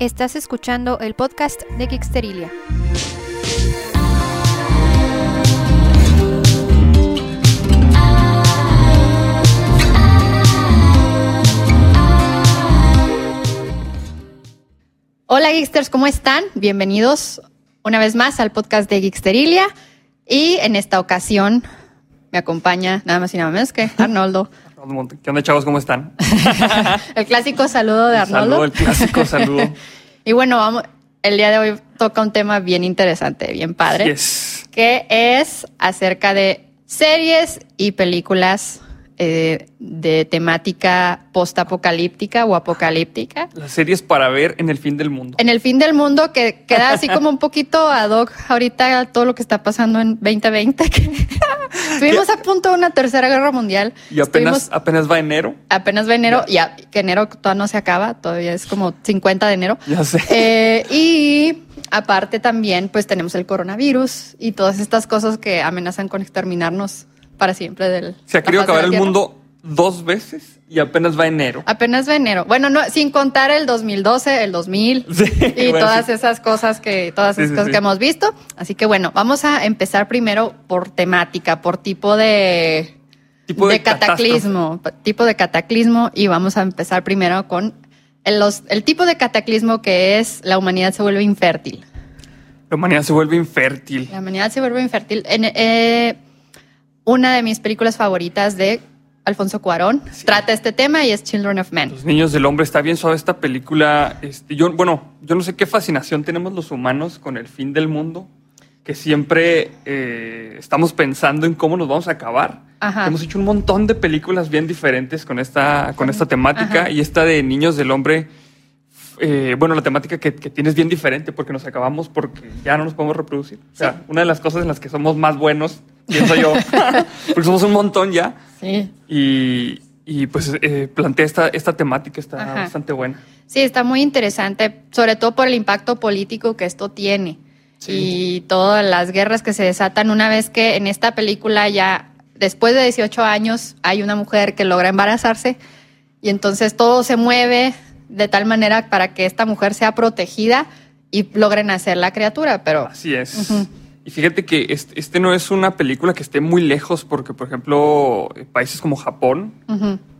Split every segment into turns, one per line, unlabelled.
Estás escuchando el podcast de Geeksterilia. Hola Geeksters, ¿cómo están? Bienvenidos una vez más al podcast de Geeksterilia. Y en esta ocasión me acompaña nada más y nada menos que Arnoldo.
¿Qué onda, chavos? ¿Cómo están?
el clásico saludo de Arnoldo.
Saludo, el clásico saludo.
y bueno, vamos, el día de hoy toca un tema bien interesante, bien padre,
Yes.
que es acerca de series y películas eh, de temática postapocalíptica o apocalíptica.
Las series para ver en el fin del mundo.
En el fin del mundo, que queda así como un poquito ad hoc ahorita todo lo que está pasando en 2020. que Estuvimos a punto de una tercera guerra mundial.
Y apenas,
Estuvimos-
apenas va enero.
apenas va enero, ya que enero todavía no se acaba, todavía es como 50 de enero.
Ya sé.
Eh, y aparte también, pues tenemos el coronavirus y todas estas cosas que amenazan con exterminarnos para siempre del.
Se ha querido
de
acabar el mundo dos veces y apenas va enero.
Apenas va enero. Bueno, no, sin contar el 2012, el 2000
Sí,
y
bueno,
todas
sí.
esas cosas que todas esas
sí,
cosas que hemos visto. Así que bueno, vamos a empezar primero por temática, por tipo de
Tipo de,
cataclismo, tipo de cataclismo y vamos a empezar primero con el, los- el tipo de cataclismo que es la humanidad se vuelve infértil.
La humanidad se vuelve infértil.
La humanidad se vuelve infértil. En, eh, una de mis películas favoritas de Alfonso Cuarón
Sí.
trata este tema y es Children of Men.
Los niños del hombre está bien suave esta película. Este, yo, bueno, yo no sé qué fascinación tenemos los humanos con el fin del mundo, que siempre eh, estamos pensando en cómo nos vamos a acabar.
Ajá.
Hemos hecho un montón de películas bien diferentes con esta, con esta temática
Ajá.
y esta de niños del hombre. eh, bueno, la temática que, que tiene es bien diferente porque nos acabamos porque ya no nos podemos reproducir. O sea,
Sí.
una de las cosas en las que somos más buenos, pienso yo, porque somos un montón ya.
Sí.
Y, y, pues eh, plantea esta, esta temática, está
Ajá.
bastante buena.
Sí, está muy interesante, sobre todo por el impacto político que esto tiene.
Sí.
Y todas las guerras que se desatan una vez que en esta película ya, después de 18 años, hay una mujer que logra embarazarse y entonces todo se mueve de tal manera para que esta mujer sea protegida y logren hacer la criatura, pero
Así es.
Ujú.
Y fíjate que este, este no es una película que esté muy lejos, porque, por ejemplo, países como Japón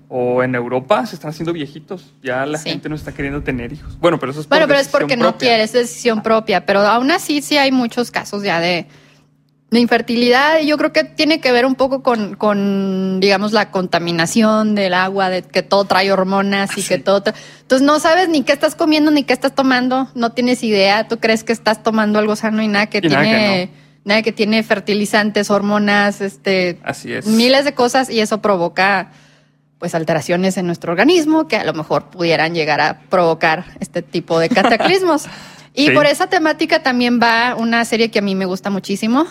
o en Europa se están haciendo viejitos. Ya la
Sí.
gente no está queriendo tener hijos. Bueno, pero eso es por
Bueno, pero es porque no quiere, es decisión propia. Pero aún así sí hay muchos casos ya de, de infertilidad. Yo creo que tiene que ver un poco con, con, digamos, la contaminación del agua, de que todo trae hormonas y
Sí.
que todo... tra- Entonces no sabes ni qué estás comiendo ni qué estás tomando, no tienes idea. Tú crees que estás tomando algo sano y nada que
Y nada
tiene... Nada que tiene fertilizantes, hormonas, este,
Así es.
miles de cosas y eso provoca pues alteraciones en nuestro organismo que a lo mejor pudieran llegar a provocar este tipo de cataclismos. y
Sí.
por esa temática también va una serie que a mí me gusta muchísimo,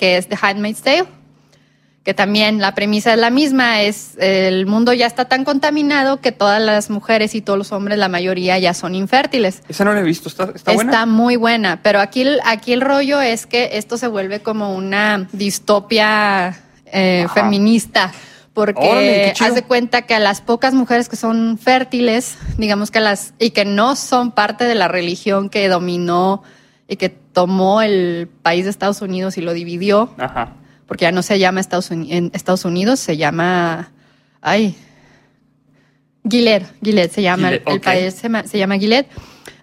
que es The Handmaid's Tale, que también la premisa es la misma, es el mundo ya está tan contaminado que todas las mujeres y todos los hombres, la mayoría ya son infértiles.
Esa no la he visto. ¿Está, está buena?
Está muy buena, pero aquí, el- aquí el rollo es que esto se vuelve como una distopia eh, feminista, porque
Órale,
haz de cuenta que a las pocas mujeres que son fértiles, digamos que las, y que no son parte de la religión que dominó y que tomó el país de Estados Unidos y lo dividió,
Ajá.
porque ya no se llama Estados, Uni- en Estados Unidos, se llama, ay, Gilead, Gilead se llama, el, país se, ma- se llama Gilead.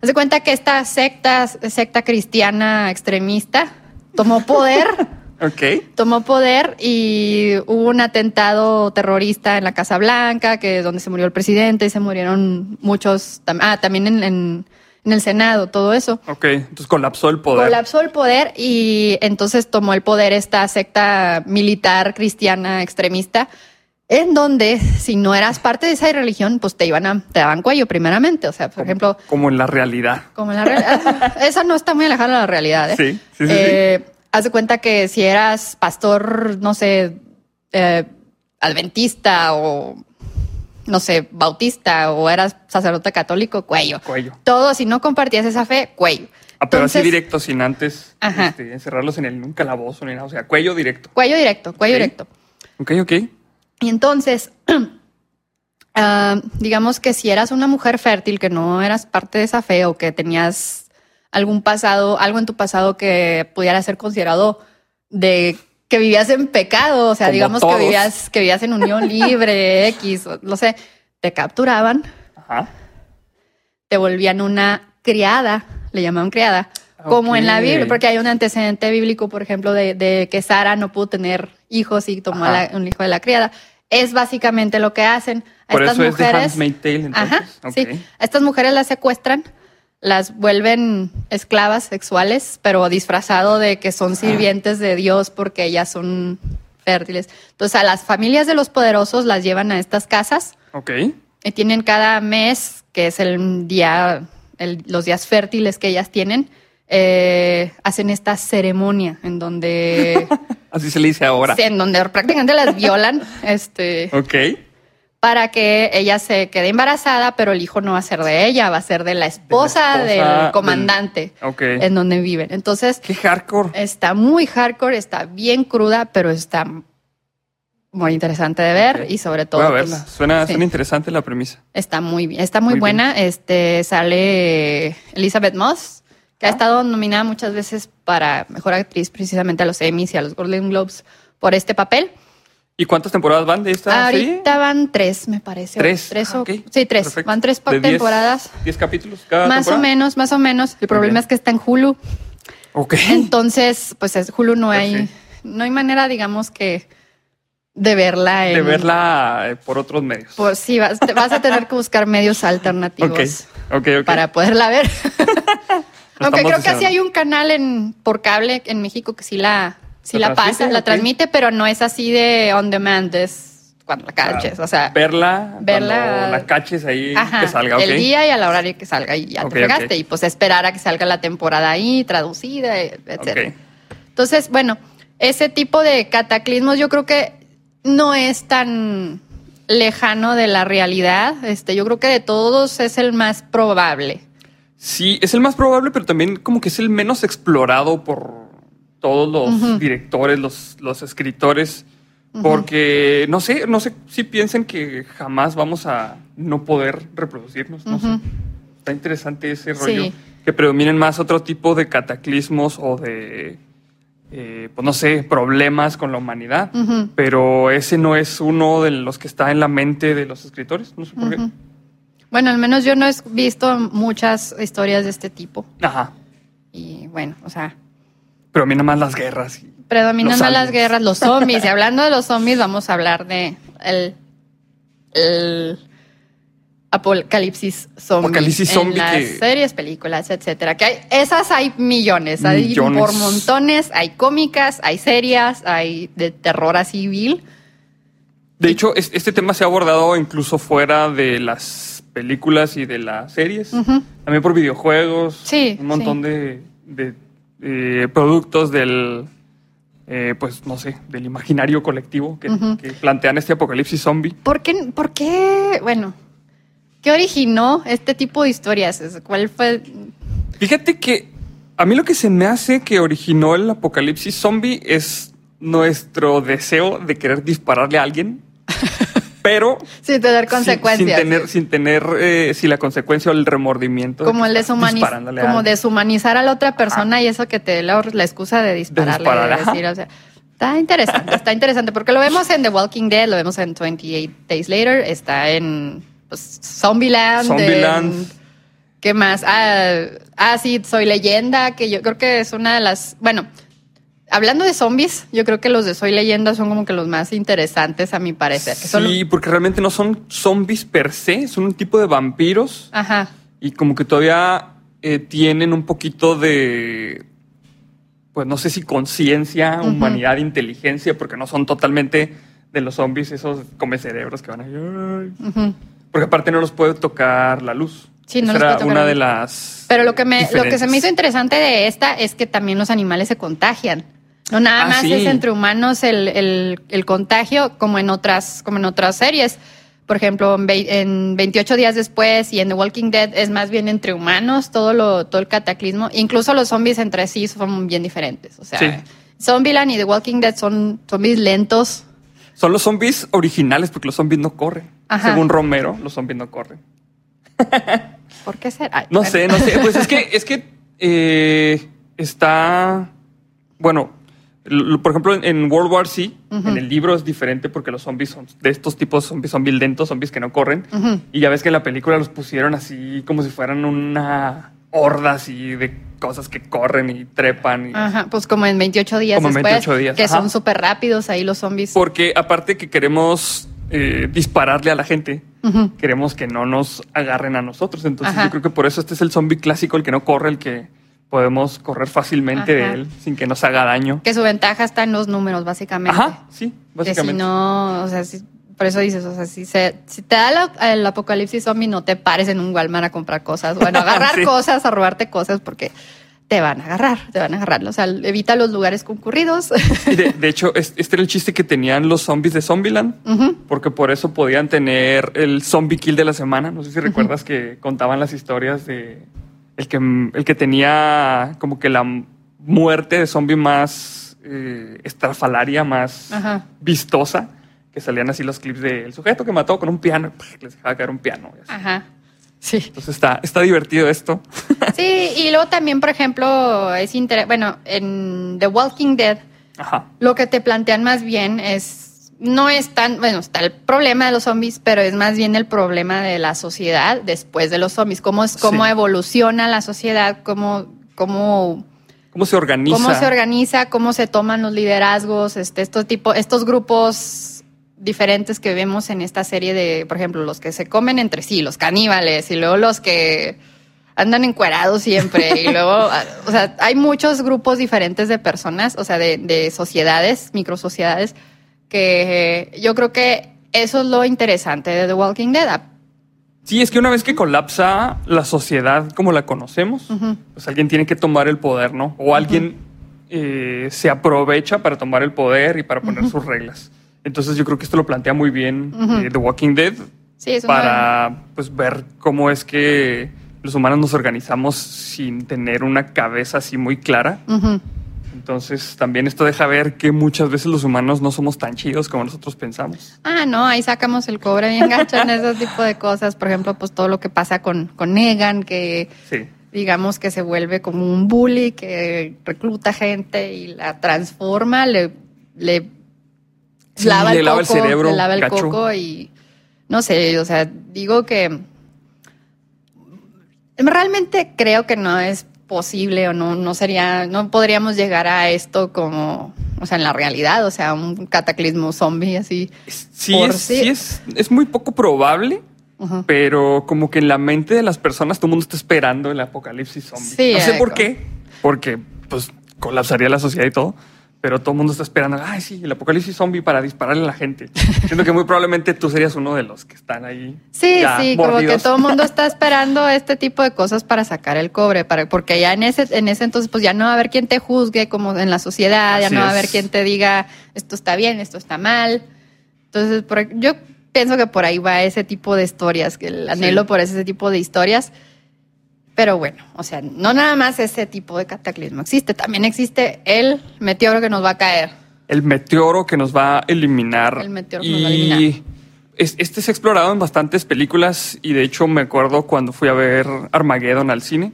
Haz de cuenta que esta secta, secta cristiana extremista tomó poder,
Ok.
tomó poder y hubo un atentado terrorista en la Casa Blanca, que es donde se murió el presidente y se murieron muchos, tam- ah, también en, en- en el Senado, todo eso.
Ok. Entonces colapsó el poder.
Colapsó el poder y entonces tomó el poder esta secta militar cristiana extremista, en donde si no eras parte de esa religión, pues te iban a, te daban cuello primeramente. O sea, por
Como-
ejemplo,
Como en la realidad.
como en la realidad. Esa no está muy alejada de la realidad, ¿eh?
Sí, sí, sí,
Eh, Haz de cuenta que si eras pastor, no sé, eh, adventista o no sé, bautista o eras sacerdote católico, cuello.
Cuello.
Todo, si no compartías esa fe, cuello.
Ah, pero así directo, sin antes este, encerrarlos en el un calabozo ni nada. O sea, cuello directo.
Cuello directo, cuello directo.
Ok, ok.
Y entonces, ah, digamos que si eras una mujer fértil, que no eras parte de esa fe o que tenías algún pasado, algo en tu pasado que pudiera ser considerado de que vivías en pecado, o sea,
Como
digamos
todos.
que vivías, que vivías en unión libre, X, no sé, te capturaban,
Ajá.
te volvían una criada, le llamaban criada, como en la. Biblia, porque hay un antecedente bíblico, por ejemplo, de, de que Sara no pudo tener hijos y tomó la- un hijo de la criada. Es básicamente lo que hacen. A
Por
estas
eso es de
mujeres.
Tale, entonces.
Ajá, sí. A estas mujeres las secuestran, las vuelven esclavas sexuales, pero disfrazado de que son sirvientes de Dios porque ellas son fértiles. Entonces a las familias de los poderosos las llevan a estas casas
Ok.
y tienen cada mes, que es el día, el- los días fértiles que ellas tienen, eh, hacen esta ceremonia en donde,
Así se le dice ahora.
sí, en donde prácticamente las violan, este,
Ok.
Para que ella se quede embarazada, pero el hijo no va a ser de ella, va a ser de la esposa,
esposa
del comandante
del-
en donde viven. Entonces,
Qué hardcore.
está muy hardcore, está bien cruda, pero está muy interesante de ver y sobre todo
Voy a
pues,
verla. Suena,
sí.
suena interesante la premisa.
está muy bien, está muy,
Muy bien.
buena. Este sale Elizabeth Moss, que ha
Ah.
estado nominada muchas veces para mejor actriz precisamente a los Emmys y a los Golden Globes por este papel.
¿Y cuántas temporadas van de esta serie?
Ahorita van tres, me parece. o
Tres.
Tres
Ah,
o-. Sí, tres.
Perfecto.
Van tres
¿De
temporadas.
¿Diez capítulos cada
Más o
temporada?
menos, más o menos. El problema es que está en Hulu.
Ok.
Entonces, pues es Hulu no hay, no hay manera, digamos que de verla. En,
De verla eh, por otros medios.
Pues sí, vas, a tener que buscar medios alternativos
ok. Ok, ok.
para poderla ver. Aunque creo que sí hay un canal en por cable en México que sí la, sí
¿La
la, pasa, la transmite, pero no es así de on demand, es cuando la caches. O sea,
verla,
verla-
la caches ahí
Ajá,
que salga,
el día y a la hora que salga y ya te pegaste. Y pues esperar a que salga la temporada ahí, traducida, etcétera.
Ok.
Entonces, bueno, ese tipo de cataclismos yo creo que no es tan lejano de la realidad. Este, yo creo que de todos es el más probable.
Sí, es el más probable, pero también como que es el menos explorado por todos los directores, los, los escritores. Porque no sé, no sé si piensen que jamás vamos a no poder reproducirnos. No sé. Está interesante ese
Sí.
rollo. Que predominen más otro tipo de cataclismos o de, eh, pues no sé, problemas con la humanidad. Pero ese no es uno de los que está en la mente de los escritores. No sé por qué.
Bueno, al menos yo no he visto muchas historias de este tipo.
Ajá.
Y bueno, o sea,
A nada más las guerras. y-
predominan más las guerras, los zombies. Y hablando de los zombies, vamos a hablar de el, el apocalipsis zombie.
Apocalipsis zombie
En las
que-
series, películas, etcétera. Que hay, esas hay millones, hay
Millones.
por montones. Hay cómicas, hay serias, hay de terror así vil.
De hecho, es- este tema se ha abordado incluso fuera de las películas y de las series. También por videojuegos.
Sí,
Un montón de, de, eh, productos del, eh, pues no sé, del imaginario colectivo que, plantean este apocalipsis zombie.
¿Por qué, ¿Por qué? Bueno, ¿qué originó este tipo de historias? ¿Cuál fue?
Fíjate que a mí lo que se me hace que originó el apocalipsis zombie es nuestro deseo de querer dispararle a alguien, pero
Sin tener consecuencias.
Sin, tener, sin tener eh, si la consecuencia o el remordimiento. de
como
que
el deshumaniz-
a
como
alguien.
deshumanizar a la otra persona y eso que te dé la, la excusa de dispararle, de
disparar, ajá.
decir, o sea, está interesante, está interesante, porque lo vemos en The Walking Dead, lo vemos en 28 Days Later, está en pues, Zombieland,
Zombieland.
en- ¿qué más? Ah, ah, sí, Soy Leyenda, que yo creo que es una de las, bueno, hablando de zombies, yo creo que los de Soy Leyenda son como que los más interesantes a mi parecer. son-
Sí, porque realmente no son zombies per se, son un tipo de vampiros
Ajá,
y como que todavía eh, tienen un poquito de, pues no sé si conciencia, humanidad, inteligencia, porque no son totalmente de los zombies esos come cerebros que van ay.
ujú.
Porque aparte no los puede tocar la luz.
Sí, no tocar
una de las.
Pero lo que me, lo que se me hizo interesante de esta es que también los animales se contagian. No nada
Ah,
más
sí.
es entre humanos el, el- el contagio como en otras, como en otras series. Por ejemplo, en, vei- en 28 días después y en The Walking Dead es más bien entre humanos todo lo, todo el cataclismo. Incluso los zombies entre sí son bien diferentes. O sea,
Sí.
Zombieland y The Walking Dead son zombies lentos.
Son los zombies originales, porque los zombies no corren.
Ajá.
según Romero, los zombies no corren.
¿Por qué será? Ay,
No
bueno.
sé, no sé. Pues es que, es que eh, está. Bueno, por ejemplo, en- World War C,
Ujú.
en el libro es diferente porque los zombies son de estos tipos zombies son violentos, zombies que no corren. Y ya ves que en la película los pusieron así como si fueran una horda así de cosas que corren y trepan. y-
Ajá, pues como en 28 días
Como en
después,
28 días,
que
ajá.
son súper rápidos ahí los zombies.
Porque aparte que queremos eh, dispararle a la gente, queremos que no nos agarren a nosotros. Entonces
Ajá.
yo creo que por eso este es el zombie clásico, el que no corre, el que podemos correr fácilmente
Ajá.
de él sin que nos haga daño.
Que su ventaja está en los números, básicamente.
Ajá, sí,
Que si
básicamente.
no, o sea, si- por eso dices, o sea, si, se, si te da la- el apocalipsis zombie, no te pares en un Walmart a comprar cosas. Bueno, a agarrar
Sí.
cosas, a robarte cosas, porque te van a agarrar, te van a agarrar. O sea, evita los lugares concurridos.
De, de hecho, es- este era el chiste que tenían los zombies de Zombieland, porque por eso podían tener el zombie kill de la semana. No sé si recuerdas que contaban las historias de el que, el que tenía como que la muerte de zombie más eh, estrafalaria, más
Ajá.
vistosa, que salían así los clips del sujeto que mató con un piano, les dejaba caer un piano. y así.
Ajá. Sí.
Entonces está, está divertido esto.
Sí, y luego también, por ejemplo, es bueno, en The Walking Dead,
Ajá.
lo que te plantean más bien es, no es tan, bueno, está el problema de los zombies, pero es más bien el problema de la sociedad después de los zombies, cómo, es, cómo
Sí.
evoluciona la sociedad, cómo, cómo,
¿Cómo se organiza?
cómo se organiza, cómo se toman los liderazgos, este, estos, tipo, estos grupos diferentes que vemos en esta serie de, por ejemplo, los que se comen entre sí, los caníbales, y luego los que andan encuerados siempre, y luego, ah, o sea, hay muchos grupos diferentes de personas, o sea, de, de sociedades, microsociedades, que eh, yo creo que eso es lo interesante de The Walking Dead.
Sí, es que una vez que colapsa la sociedad como la conocemos,
Ujú.
pues alguien tiene que tomar el poder, ¿no? O alguien eh, se aprovecha para tomar el poder y para poner sus reglas. Entonces yo creo que esto lo plantea muy bien eh, The Walking Dead
Sí, es
para pues ver cómo es que los humanos nos organizamos sin tener una cabeza así muy clara. Entonces también esto deja ver que muchas veces los humanos no somos tan chidos como nosotros pensamos.
Ah, no, ahí sacamos el cobre bien gacho en ese tipo de cosas. Por ejemplo, pues todo lo que pasa con, con Negan, que
Sí.
digamos que se vuelve como un bully, que recluta gente y la transforma, le, le
Sí,
lava,
le
el,
lava el
coco,
cerebro,
le lava el
gacho.
coco y no sé, o sea, digo que realmente creo que no es posible o no, no sería, no podríamos llegar a esto como, o sea, en la realidad, o sea, un cataclismo zombie así.
Sí,
Por
es,
sí.
sí es, es muy poco probable, pero como que en la mente de las personas todo el mundo está esperando el apocalipsis zombie.
Sí,
no sé por qué, porque pues colapsaría la sociedad y todo, pero todo el mundo está esperando, ay sí, el apocalipsis zombie para dispararle a la gente. Siento que muy probablemente tú serías uno de los que están ahí.
Sí,
ya
sí, como que todo el mundo está esperando este tipo de cosas para sacar el cobre, para, porque ya en ese, en ese entonces pues ya no va a haber quien te juzgue como en la sociedad, ya no va a haber quien te diga esto está bien, esto está mal. Entonces, por- yo pienso que por ahí va ese tipo de historias, que el anhelo por ese tipo de historias. Pero bueno, o sea, no nada más ese tipo de cataclismo existe, también existe el meteoro que nos va a caer.
El meteoro que nos va a eliminar.
El meteoro que
y
nos va a eliminar.
es- este se ha explorado en bastantes películas y de hecho me acuerdo cuando fui a ver Armageddon al cine.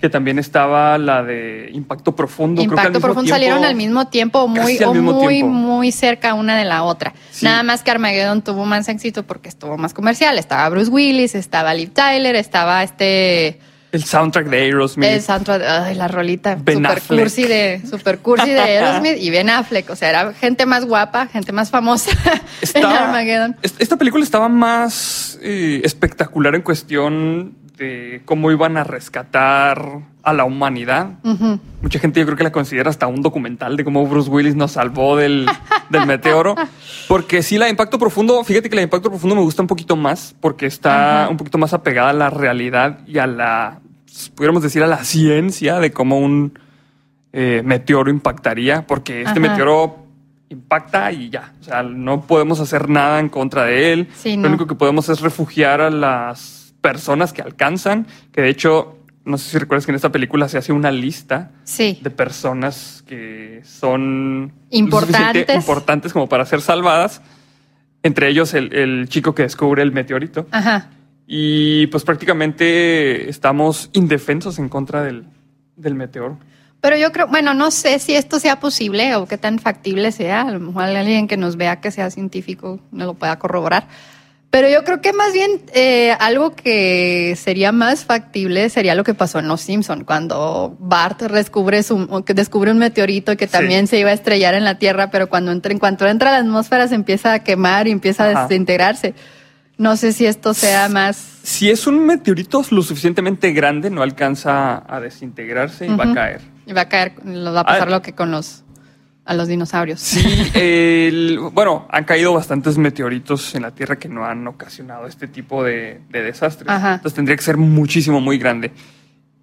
Que también estaba la de Impacto Profundo. creo que al
Impacto Profundo
tiempo-
salieron al mismo tiempo, muy, o
mismo
muy,
tiempo.
muy cerca una de la otra.
Sí.
Nada más que Armageddon tuvo más éxito porque estuvo más comercial. Estaba Bruce Willis, estaba Liv Tyler, estaba este
El soundtrack de Aerosmith.
el soundtrack, ay, la rolita
Ben
super
Affleck.
cursi de super cursi de Aerosmith y Ben Affleck, o sea, era gente más guapa, gente más famosa en
Está-
Armageddon.
est- Esta película estaba más eh, espectacular en cuestión de cómo iban a rescatar a la humanidad. Mucha gente yo creo que la considera hasta un documental de cómo Bruce Willis nos salvó del, del meteoro. Porque sí, la de Impacto Profundo, fíjate que la de Impacto Profundo me gusta un poquito más porque está un poquito más apegada a la realidad y a la, pudiéramos decir, a la ciencia de cómo un eh, meteoro impactaría. Porque este
Ajá.
meteoro impacta y ya. O sea, no podemos hacer nada en contra de él.
Sí,
Lo único que podemos es refugiar a las personas que alcanzan, que de hecho, no sé si recuerdas que en esta película se hace una lista
Sí.
de personas que son
Importantes.
importantes como para ser salvadas. Entre ellos el, el chico que descubre el meteorito.
Ajá.
Y pues prácticamente estamos indefensos en contra del, del meteoro.
Pero yo creo, bueno, no sé si esto sea posible o qué tan factible sea. A lo mejor alguien que nos vea que sea científico no lo pueda corroborar. Pero yo creo que más bien eh, algo que sería más factible sería lo que pasó en Los Simpson cuando Bart descubre, su, que descubre un meteorito que también se iba a estrellar en la Tierra, pero cuando entra, en cuanto entra a la atmósfera se empieza a quemar y empieza a desintegrarse. No sé si esto sea más.
Si es un meteorito lo suficientemente grande, no alcanza a desintegrarse y va a caer.
Y va a caer, lo va a pasar ah. lo que con los a los dinosaurios.
Sí, bueno, han caído bastantes meteoritos en la Tierra que no han ocasionado este tipo de, desastres. Entonces tendría que ser muchísimo, muy grande.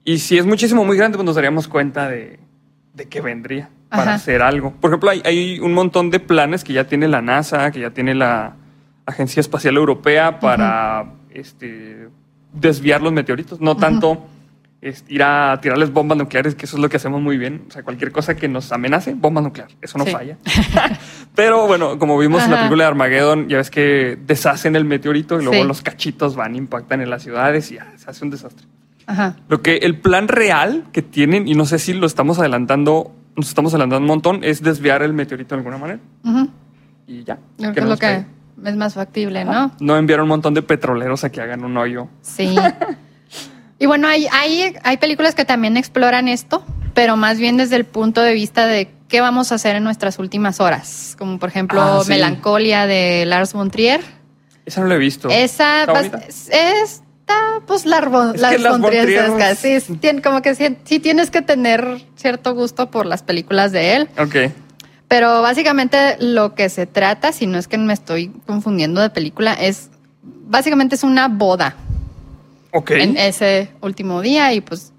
Y si es muchísimo, muy grande, pues nos daríamos cuenta de, de que vendría para hacer algo. Por ejemplo, hay, un montón de planes que ya tiene la NASA, que ya tiene la Agencia Espacial Europea para este, desviar los meteoritos. No tanto ir a tirarles bombas nucleares, que eso es lo que hacemos muy bien. O sea, cualquier cosa que nos amenace, bomba nuclear. Eso no falla. Pero bueno, como vimos en la película de Armageddon, ya ves que deshacen el meteorito y luego los cachitos van, impactan en las ciudades y ya, se hace un desastre. Ajá. Lo que el plan real que tienen, y no sé si lo estamos adelantando, nos estamos adelantando un montón, es desviar el meteorito de alguna manera. Y ya.
Creo que es lo que es más factible, ¿no?
No enviar un montón de petroleros a que hagan un hoyo.
Sí. Y bueno, hay, hay, hay películas que también exploran esto, pero más bien desde el punto de vista de qué vamos a hacer en nuestras últimas horas. Como por ejemplo ah, Melancolia de Lars von Trier.
Esa no la he visto.
Esa está, pues Lars von, Trier. Sí, como que sí, tienes que tener cierto gusto por las películas de él.
Ok.
Pero básicamente lo que se trata, si no es que me estoy confundiendo de película, es básicamente es una boda en ese último día y pues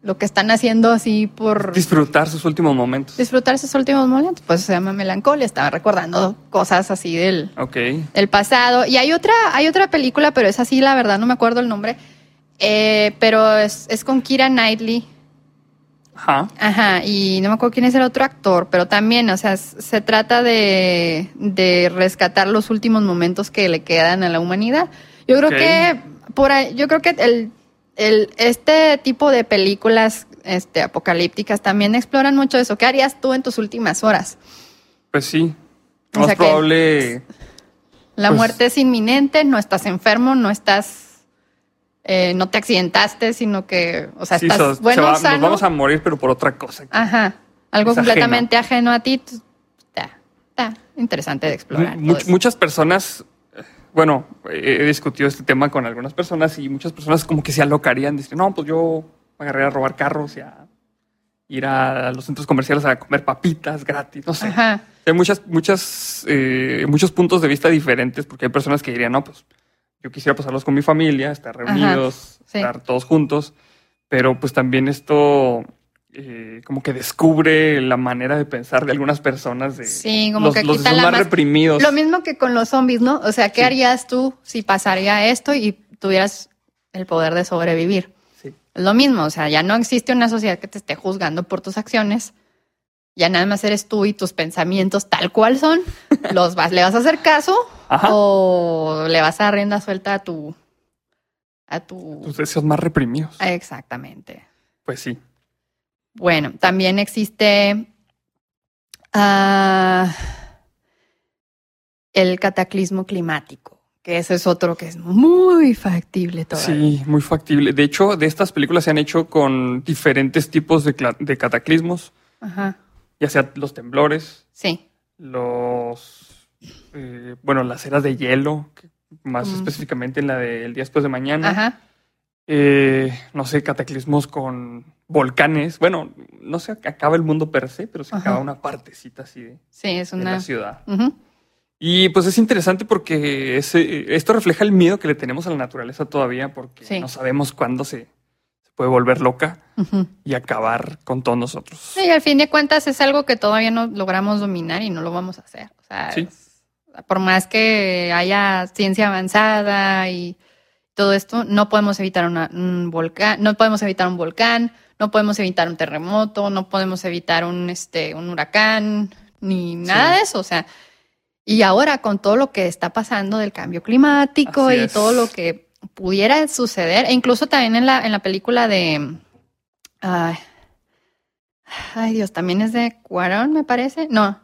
lo que están haciendo así por...
Disfrutar sus últimos momentos.
Disfrutar sus últimos momentos, pues se llama melancolía, estaba recordando cosas así del,
okay.
del pasado. Y hay otra, hay otra película, pero es así, la verdad, no me acuerdo el nombre, eh, pero es, es, con Kira Knightley.
Ajá.
Ajá, y no me acuerdo quién es el otro actor, pero también, o sea, se trata de, de rescatar los últimos momentos que le quedan a la humanidad. Yo creo que por ahí, yo creo que el, el, este tipo de películas este, apocalípticas también exploran mucho eso. ¿Qué harías tú en tus últimas horas?
Pues sí. Más probable.
La pues muerte es inminente, no estás enfermo, no estás. Eh, no te accidentaste, sino que, o sea, estás bueno, Nos
vamos a morir, pero por otra cosa.
Ajá. Algo completamente ajeno. a ti. Está, interesante de explorar.
muchas personas bueno, he discutido este tema con algunas personas y muchas personas como que se alocarían. Dicen, no, pues yo me agarré a robar carros y a ir a los centros comerciales a comer papitas gratis, no sé. Hay muchas, muchas, eh, muchos puntos de vista diferentes porque hay personas que dirían, no, pues yo quisiera pasarlos con mi familia, estar reunidos, estar todos juntos, pero pues también esto eh, como que descubre la manera de pensar de algunas personas de
sí, como
los,
que
los más, reprimidos.
Lo mismo que con los zombies, ¿no? O sea, ¿qué harías tú si pasaría esto y tuvieras el poder de sobrevivir?
Sí.
Es lo mismo, o sea, ya no existe una sociedad que te esté juzgando por tus acciones. Ya nada más eres tú y tus pensamientos tal cual son. Los vas, le vas a hacer caso o le vas a dar rienda suelta a tu a tu
tus deseos más reprimidos.
Exactamente.
Pues sí.
Bueno, también existe ah, el cataclismo climático, que ese es otro que es muy factible todavía.
Sí, muy factible. De hecho, de estas películas se han hecho con diferentes tipos de, cataclismos.
Ajá.
Ya sea los temblores.
Sí.
Los. Eh, bueno, las eras de hielo, más específicamente en la del día después de mañana.
Ajá.
Eh, no sé, cataclismos con volcanes. Bueno, no se acaba el mundo per se, pero se acaba una partecita así de,
sí, es una...
la ciudad. Y pues es interesante porque ese, esto refleja el miedo que le tenemos a la naturaleza todavía, porque no sabemos cuándo se, puede volver loca y acabar con todos nosotros.
y al fin de cuentas es algo que todavía no logramos dominar y no lo vamos a hacer. O sea, por más que haya ciencia avanzada y todo esto, no podemos evitar un volcán, no podemos evitar un volcán, no podemos evitar un terremoto, no podemos evitar un, este, un huracán, ni nada de eso. O sea, Y ahora con todo lo que está pasando del cambio climático
Así
y
es.
todo lo que pudiera suceder, e incluso también en la, en la película de... ay, ay, Dios, también es de Cuarón, me parece. No,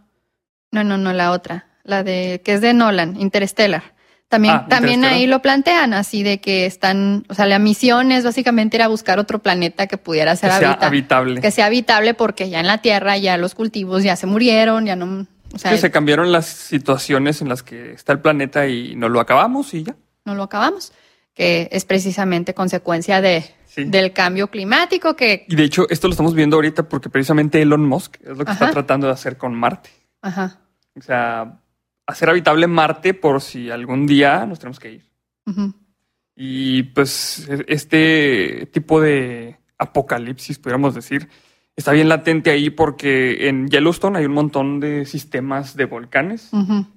no, no, no, la otra. La de que es de Nolan, Interstellar. También,
Ah,
también ahí lo plantean así de que están, o sea, la misión es básicamente ir a buscar otro planeta que pudiera
Que
ser
sea habitable.
que sea habitable porque ya en la Tierra ya los cultivos ya se murieron, ya no, o sea,
Que se cambiaron las situaciones en las que está el planeta y no lo acabamos y ya.
no lo acabamos, que es precisamente consecuencia de,
Sí.
del cambio climático que,
Y de hecho, esto lo estamos viendo ahorita porque precisamente Elon Musk es lo que está tratando de hacer con Marte.
ajá,
O sea, hacer habitable Marte por si algún día nos tenemos que ir. Y pues este tipo de apocalipsis, pudiéramos decir, está bien latente ahí porque en Yellowstone hay un montón de sistemas de volcanes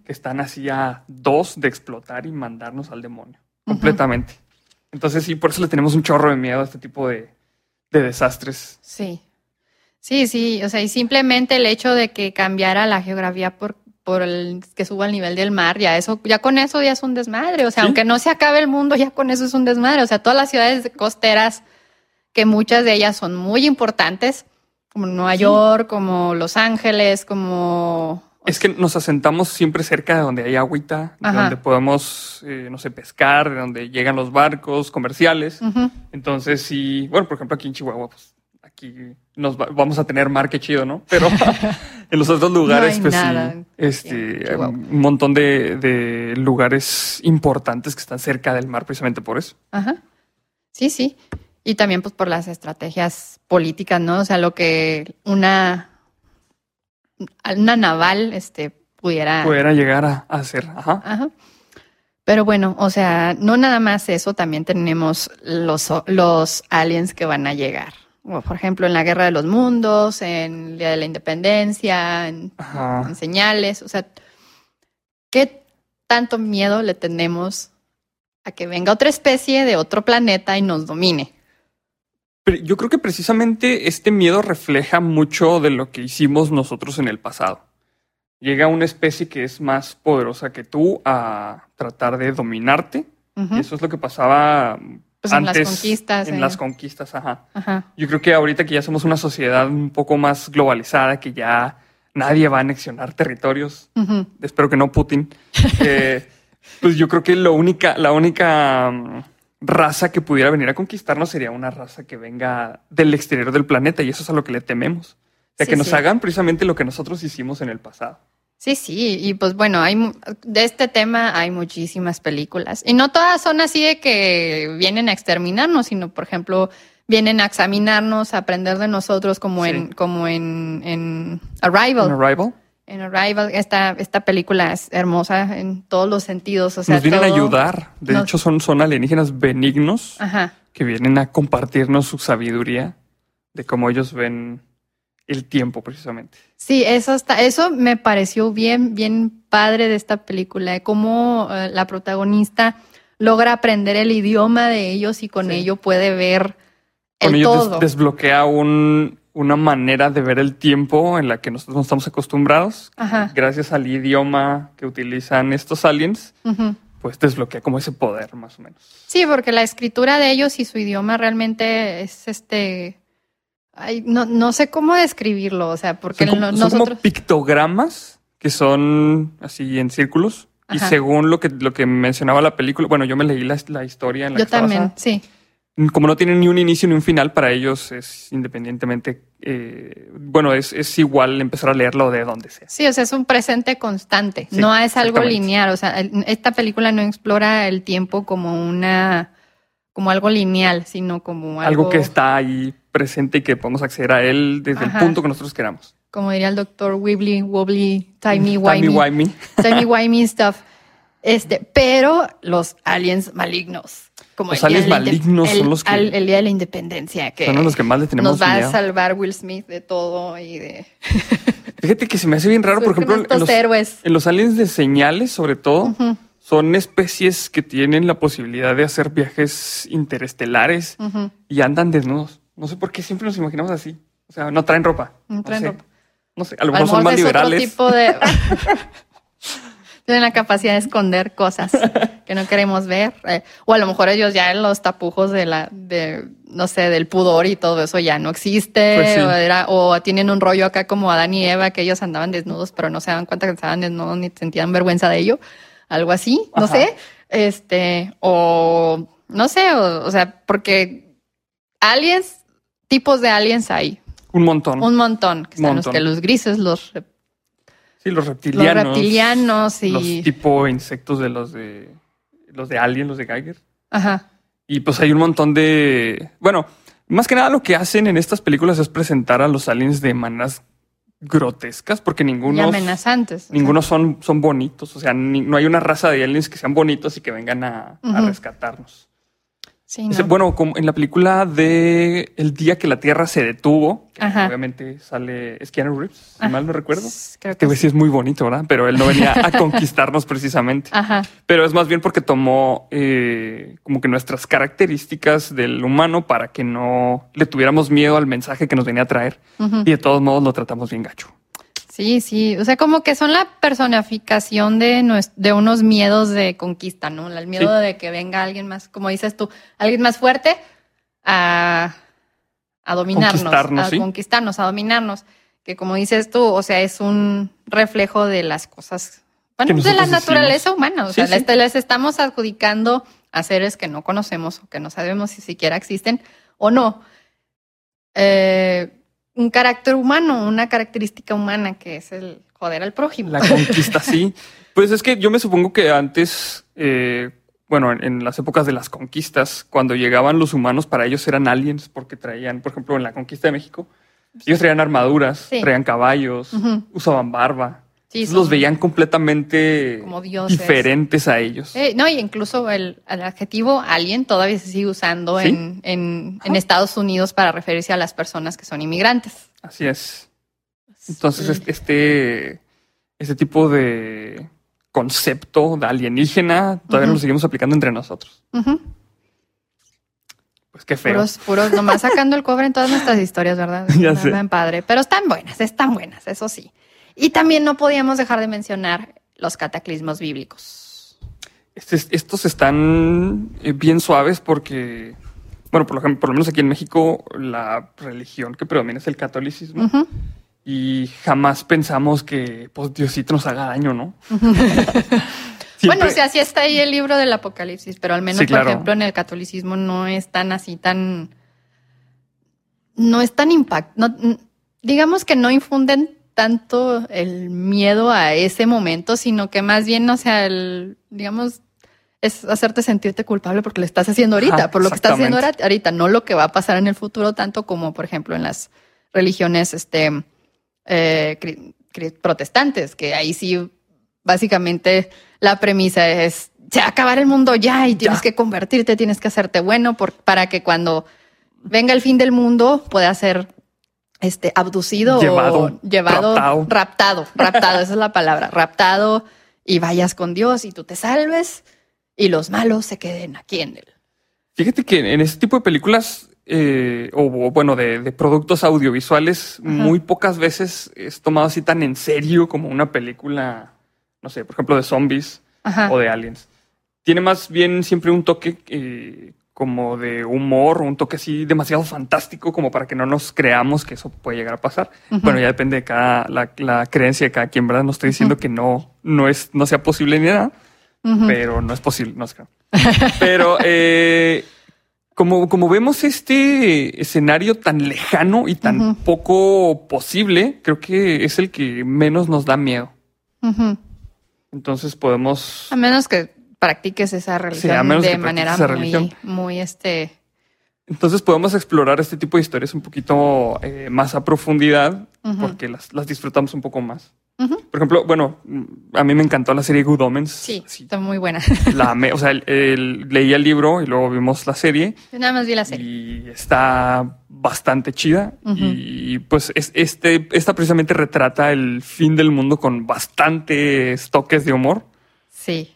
que están así a dos de explotar y mandarnos al demonio Completamente. Entonces sí, por eso le tenemos un chorro de miedo a este tipo de, de desastres.
Sí. Sí, sí, o sea, y simplemente el hecho de que cambiara la geografía por, por el que suba el nivel del mar, ya eso, ya con eso ya es un desmadre. O sea,
Sí.
aunque no se acabe el mundo, ya con eso es un desmadre. O sea, todas las ciudades costeras, que muchas de ellas son muy importantes, como Nueva
Sí.
York, como Los Ángeles, como
Es que nos asentamos siempre cerca de donde hay agüita, de donde podemos, eh, no sé, pescar, de donde llegan los barcos comerciales. Entonces, sí, bueno, por ejemplo, aquí en Chihuahua, pues aquí nos va- vamos a tener mar, qué chido, ¿no? Pero en los otros lugares, pues
nada
sí, este, un montón de, de lugares importantes que están cerca del mar precisamente por eso.
Ajá. Sí, sí. Y también pues por las estrategias políticas, ¿no? O sea, lo que una, una naval este, pudiera...
Pudiera llegar a, hacer, ajá.
Ajá. Pero bueno, o sea, no nada más eso, también tenemos los, los aliens que van a llegar. Como, por ejemplo, en la Guerra de los Mundos, en el Día de la Independencia, en, en señales. O sea, ¿qué tanto miedo le tenemos a que venga otra especie de otro planeta y nos domine?
Pero yo creo que precisamente este miedo refleja mucho de lo que hicimos nosotros en el pasado. Llega una especie que es más poderosa que tú a tratar de dominarte. Y eso es lo que pasaba
Pues en las
antes.
conquistas,
En
eh.
las conquistas, ajá.
Ajá.
Yo creo que ahorita que ya somos una sociedad un poco más globalizada, que ya nadie va a anexionar territorios, espero que no Putin, eh, pues yo creo que lo única, la única mm, raza que pudiera venir a conquistarnos sería una raza que venga del exterior del planeta y eso es a lo que le tememos. O sea,
Sí,
que nos
sí.
hagan precisamente lo que nosotros hicimos en el pasado.
Sí, sí, y pues bueno, hay de este tema hay muchísimas películas y no todas son así de que vienen a exterminarnos, sino por ejemplo vienen a examinarnos, a aprender de nosotros, como
Sí.
en como en, en Arrival.
¿En Arrival?
En Arrival, esta esta película es hermosa en todos los sentidos, o sea,
nos vienen a ayudar. De
nos-
hecho, son, son alienígenas benignos
Ajá.
que vienen a compartirnos su sabiduría de cómo ellos ven el tiempo precisamente.
Sí, eso está, eso me pareció bien, bien padre de esta película, de cómo eh, la protagonista logra aprender el idioma de ellos y con
Sí.
ello puede ver
Con
el
ellos des-
todo.
desbloquea un- una manera de ver el tiempo en la que nosotros no estamos acostumbrados.
Ajá.
Gracias al idioma que utilizan estos aliens, pues desbloquea como ese poder, más o menos.
Sí, porque la escritura de ellos y su idioma realmente es este. ay, no, no sé cómo describirlo, o sea, porque
Son, como,
no-
son como
nosotros.
pictogramas que son así en círculos. Y según lo que, lo que mencionaba la película, bueno, yo me leí la, la historia en la
Yo
que
también, sí.
Como no tienen ni un inicio ni un final, para ellos es independientemente, eh, bueno, es, es igual empezar a leerlo de donde sea.
Sí, o sea, es un presente constante,
Sí,
no es algo lineal. O sea, esta película no explora el tiempo como una, como algo lineal, sino como algo,
Algo que está ahí presente y que podemos acceder a él desde
Ajá.
el punto que nosotros queramos.
como diría el doctor Wibbly, Wobbly, Timey
Timey
Wimey,
wimey.
Timey Wimey stuff. Este, pero los aliens malignos. Como
Los aliens malignos son los que-
al- el día de la independencia, que
Son los que más le tenemos
nos va
miedo.
a salvar Will Smith de todo y de
Fíjate que se me hace bien raro, por ejemplo, en los,
héroes.
en los aliens de señales, sobre todo, son especies que tienen la posibilidad de hacer viajes interestelares y andan desnudos. No sé por qué siempre nos imaginamos así. O sea, no traen ropa.
No traen
sé.
ropa.
No sé, a lo mejor son más
mejor es otro
liberales.
tipo de. tienen la capacidad de esconder cosas que no queremos ver. Eh, o a lo mejor ellos ya en los tapujos de la, de, no sé, del pudor y todo eso ya no existe.
Pues sí.
o, era- o tienen un rollo acá como Adán y Eva, que ellos andaban desnudos, pero no se daban cuenta que estaban desnudos ni sentían vergüenza de ello. Algo así, no
Ajá.
sé. Este, o no sé, o, o sea, porque aliens, tipos de aliens hay.
Un montón.
Un montón. Que están los que los grises, los,
sí, los
los
reptilianos.
reptilianos y.
Los tipo insectos de los de los de Alien, los de Geiger.
Ajá.
Y pues hay un montón de. Bueno, más que nada lo que hacen en estas películas es presentar a los aliens de maneras grotescas, porque ninguno.
amenazantes. sea.
Ninguno son, son bonitos. O sea, ni- no hay una raza de aliens que sean bonitos y que vengan a, a rescatarnos.
Sí,
Ese-
no.
bueno, como en la película de El día que la Tierra se detuvo, que obviamente sale es Keanu Reeves, si
Ah,
mal no recuerdo.
Creo
Este
que
sí es muy bonito, ¿verdad? Pero él no venía a conquistarnos precisamente.
Ajá.
Pero es más bien porque tomó eh, como que nuestras características del humano para que no le tuviéramos miedo al mensaje que nos venía a traer. Y de todos modos lo tratamos bien gacho.
Sí, sí. O sea, como que son la personificación de, unos miedos de conquista, ¿no? El miedo
Sí.
de que venga alguien más, como dices tú, alguien más fuerte a, a dominarnos,
Conquistarnos,
a
sí.
conquistarnos, a dominarnos. Que como dices tú, o sea, es un reflejo de las cosas, bueno, de la naturaleza humana. O
Sí,
sea, les, les estamos adjudicando a seres que no conocemos o que no sabemos si siquiera existen o no. Eh, un carácter humano, una característica humana que es el joder al prójimo.
La conquista, sí. Pues es que yo me supongo que antes, eh, bueno, en, en las épocas de las conquistas, cuando llegaban los humanos, para ellos eran aliens porque traían, por ejemplo, en la conquista de México, ellos traían armaduras,
Sí.
traían caballos, usaban barba.
Sí,
los veían completamente
como
diferentes a ellos.
Eh, no, y incluso el, el adjetivo alien todavía se sigue usando
¿Sí?
en, en- en Estados Unidos para referirse a las personas que son inmigrantes.
Así es. Entonces,
Sí.
este- este, tipo de concepto de alienígena todavía lo seguimos aplicando entre nosotros. Pues qué feo.
Puros, puros, nomás sacando el cobre en todas nuestras historias, ¿verdad?
Ya
Están
sé.
padre. Pero están buenas, están buenas, eso sí. Y también no podíamos dejar de mencionar los cataclismos bíblicos.
Estes- estos están eh, bien suaves porque, bueno, por, lo, ejemplo, por lo menos aquí en México, la religión que predomina es el catolicismo y jamás pensamos que pues, Diosito nos haga daño, ¿no? Siempre-
Bueno, o sea, sí está ahí el libro del Apocalipsis, pero al menos,
Sí,
por ejemplo, en el catolicismo no es tan así, tan. No es tan impact. No, digamos que no infunden tanto el miedo a ese momento, sino que más bien, o sea, el, digamos, es hacerte sentirte culpable porque lo estás haciendo ahorita,
Ajá,
por lo que estás haciendo ahorita, no lo que va a pasar en el futuro, tanto como, por ejemplo, en las religiones este, eh, protestantes, que ahí sí, básicamente, la premisa es, se va a acabar el mundo ya y tienes
Ya.
que convertirte, tienes que hacerte bueno por- para que cuando venga el fin del mundo pueda ser este, abducido
Llevado,
o llevado,
raptado.
raptado, raptado, esa es la palabra, raptado y vayas con Dios y tú te salves y los malos se queden aquí en él.
Fíjate que en este tipo de películas, eh, o o, bueno, de, de productos audiovisuales, muy pocas veces es tomado así tan en serio como una película, no sé, por ejemplo, de zombies
Ajá.
o de aliens. Tiene más bien siempre un toque eh, como de humor, un toque así demasiado fantástico como para que no nos creamos que eso puede llegar a pasar. Bueno, ya depende de cada, la, la creencia de cada quien, ¿verdad? No estoy diciendo que no, no, es, no sea posible ni nada, pero no es posible, no es que- Pero eh, como, como vemos este escenario tan lejano y tan poco posible, creo que es el que menos nos da miedo. Entonces podemos...
A menos que practiques esa religión
a menos
de
que
manera
esa
muy,
religión.
muy este.
Entonces podemos explorar este tipo de historias un poquito eh, más a profundidad porque las, las disfrutamos un poco más. Por ejemplo, bueno, mm, a mí me encantó la serie Good Omens.
Sí,
Sí,
está muy buena.
la. O sea, el- el- leí el libro y luego vimos la serie
Yo nada más vi la serie.
y está bastante chida. Y pues es, este, esta precisamente retrata el fin del mundo con bastantes toques de humor
Sí.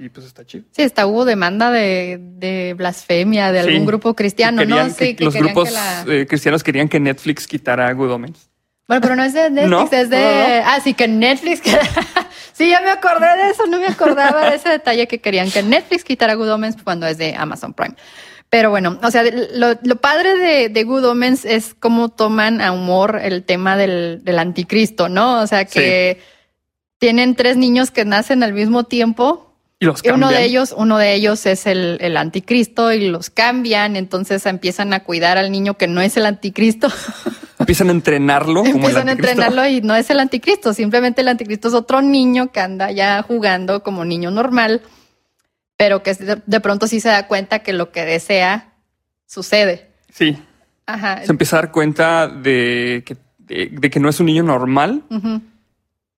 Y pues está chido.
Sí, hasta hubo demanda de, de blasfemia de
Sí.
algún grupo cristiano, ¿no?
que
Sí, que
los
querían
grupos
que la-
eh, cristianos querían que Netflix quitara Good Omens.
Bueno, pero no es de Netflix,
No,
es de.
no, no.
Ah, sí, que Netflix. sí, ya me acordé de eso, no me acordaba de ese detalle que querían que Netflix quitara Good Omens cuando es de Amazon Prime. Pero bueno, o sea, lo, lo padre de, de Good Omens es cómo toman a humor el tema del, del anticristo, ¿no? O sea, que tienen tres niños que nacen al mismo tiempo
Y los
uno de ellos, uno de ellos es el, el anticristo y los cambian, entonces empiezan a cuidar al niño que no es el anticristo.
Empiezan a entrenarlo como el
empiezan a entrenarlo y no es el anticristo, simplemente el anticristo es otro niño que anda ya jugando como niño normal, pero que de, pronto sí se da cuenta que lo que desea sucede.
Sí,
Ajá.
se empieza a dar cuenta de que, de, de que no es un niño normal.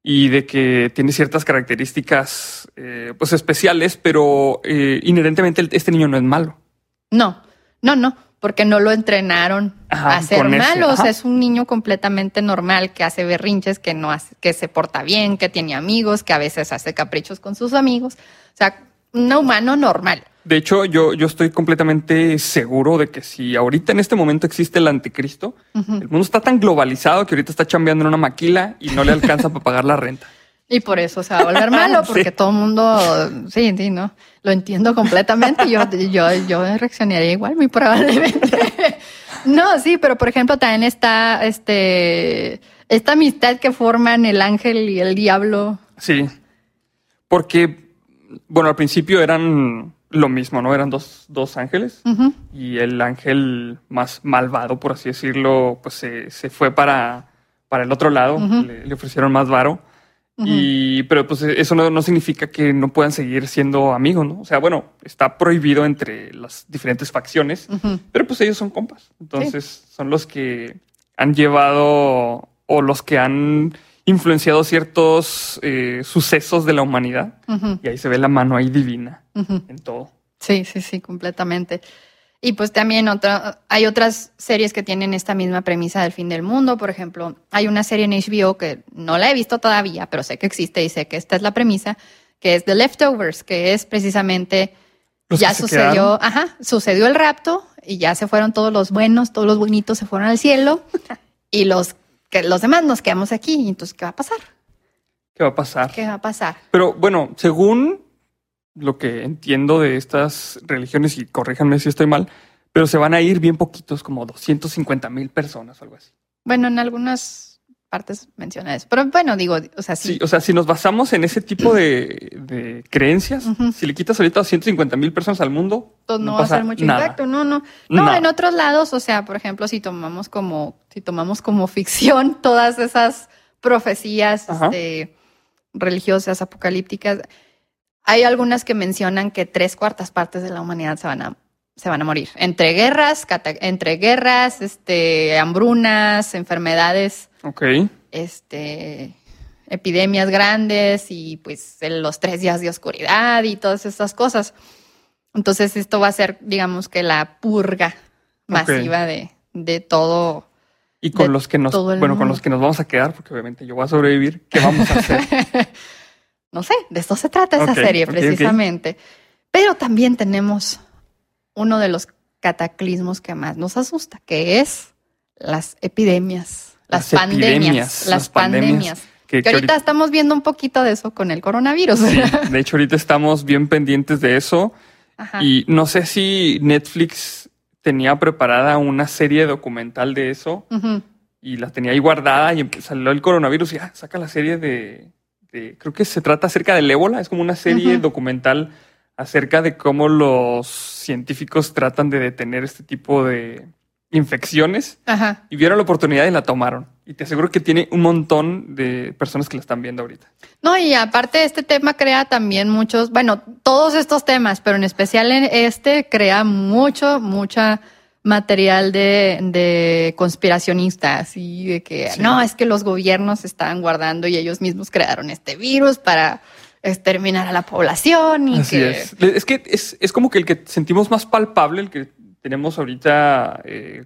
Y de que tiene ciertas características eh, pues especiales, pero eh, inherentemente este niño no es malo.
No, no, no, porque no lo entrenaron
Ajá,
a ser malo. O sea,
ajá.
es un niño completamente normal que hace berrinches, que no hace, que se porta bien, que tiene amigos, que a veces hace caprichos con sus amigos. O sea, un humano normal.
De hecho, yo, yo estoy completamente seguro de que si ahorita en este momento existe el anticristo, el mundo está tan globalizado que ahorita está chambeando en una maquila y no le alcanza para pagar la renta.
Y por eso se va a volver malo, porque
Sí.
todo el mundo, sí, sí, ¿no? Lo entiendo completamente. Yo, yo, yo reaccionaría igual, muy probablemente. No, sí, pero por ejemplo también está este esta amistad que forman el ángel y el diablo.
Sí. Porque, bueno, al principio eran lo mismo, ¿no? Eran dos, dos ángeles. Y el ángel más malvado, por así decirlo, pues se, se fue para, para el otro lado. Le, le ofrecieron más varo. Y, pero pues eso no, no significa que no puedan seguir siendo amigos, ¿no? O sea, bueno, está prohibido entre las diferentes facciones, pero pues ellos son compas. Entonces son los que han llevado o los que han influenciado ciertos eh, sucesos de la humanidad. Y ahí se ve la mano ahí divina en todo.
Sí, sí, sí, completamente. Y pues también otra, hay otras series que tienen esta misma premisa del fin del mundo. Por ejemplo, hay una serie en HBO que no la he visto todavía, pero sé que existe y sé que esta es la premisa, que es The Leftovers, que es precisamente
Los
ya sucedió,
quedaron.
ajá, sucedió el rapto y ya se fueron todos los buenos, todos los bonitos se fueron al cielo y los que los demás nos quedamos aquí. Entonces, ¿qué va a pasar?
¿Qué va a pasar?
¿Qué va a pasar?
Pero bueno, según lo que entiendo de estas religiones, y corríjanme si estoy mal, pero se van a ir bien poquitos, como 250 mil personas o algo así.
Bueno, en algunas partes menciona eso, pero bueno, digo, o sea,
Sí,
sí.
o sea, si nos basamos en ese tipo de, de creencias, si le quitas ahorita 250 mil personas al mundo,
Entonces no, va a hacer mucho
nada.
impacto, no, no. No,
Nada.
en otros lados, o sea, por ejemplo, si tomamos como, si tomamos como ficción todas esas profecías este, religiosas, apocalípticas, hay algunas que mencionan que tres cuartas partes de la humanidad se van a, se van a morir. Entre guerras, entre guerras, este, hambrunas, enfermedades
Ok.
este, epidemias grandes y pues en los tres días de oscuridad y todas estas cosas. Entonces esto va a ser, digamos que la purga masiva de, de todo.
Y con los que nos, bueno, con los que nos vamos a quedar, porque obviamente yo voy a sobrevivir, ¿qué vamos a hacer?
No sé, de esto se trata esa serie precisamente. Pero también tenemos uno de los cataclismos que más nos asusta, que es las epidemias, las,
Las
pandemias,
epidemias,
las,
pandemias,
pandemias.
que-
ahorita
ahorita-
estamos viendo un poquito de eso con el coronavirus.
Sí, de hecho, ahorita estamos bien pendientes de eso.
Ajá.
Y no sé si Netflix tenía preparada una serie documental de eso y la tenía ahí guardada y salió el coronavirus y ah, saca la serie de, de- creo que se trata acerca del ébola, es como una serie documental acerca de cómo los científicos tratan de detener este tipo de infecciones
Ajá.
y vieron la oportunidad y la tomaron. Y te aseguro que tiene un montón de personas que la están viendo ahorita.
No, y aparte este tema crea también muchos, bueno, todos estos temas, pero en especial en este crea mucho, mucha material de, de conspiracionistas y de que
Sí.
no, es que los gobiernos estaban guardando y ellos mismos crearon este virus para exterminar a la población y
Así
que
es. Es que es, es como que el que sentimos más palpable, el que tenemos ahorita eh,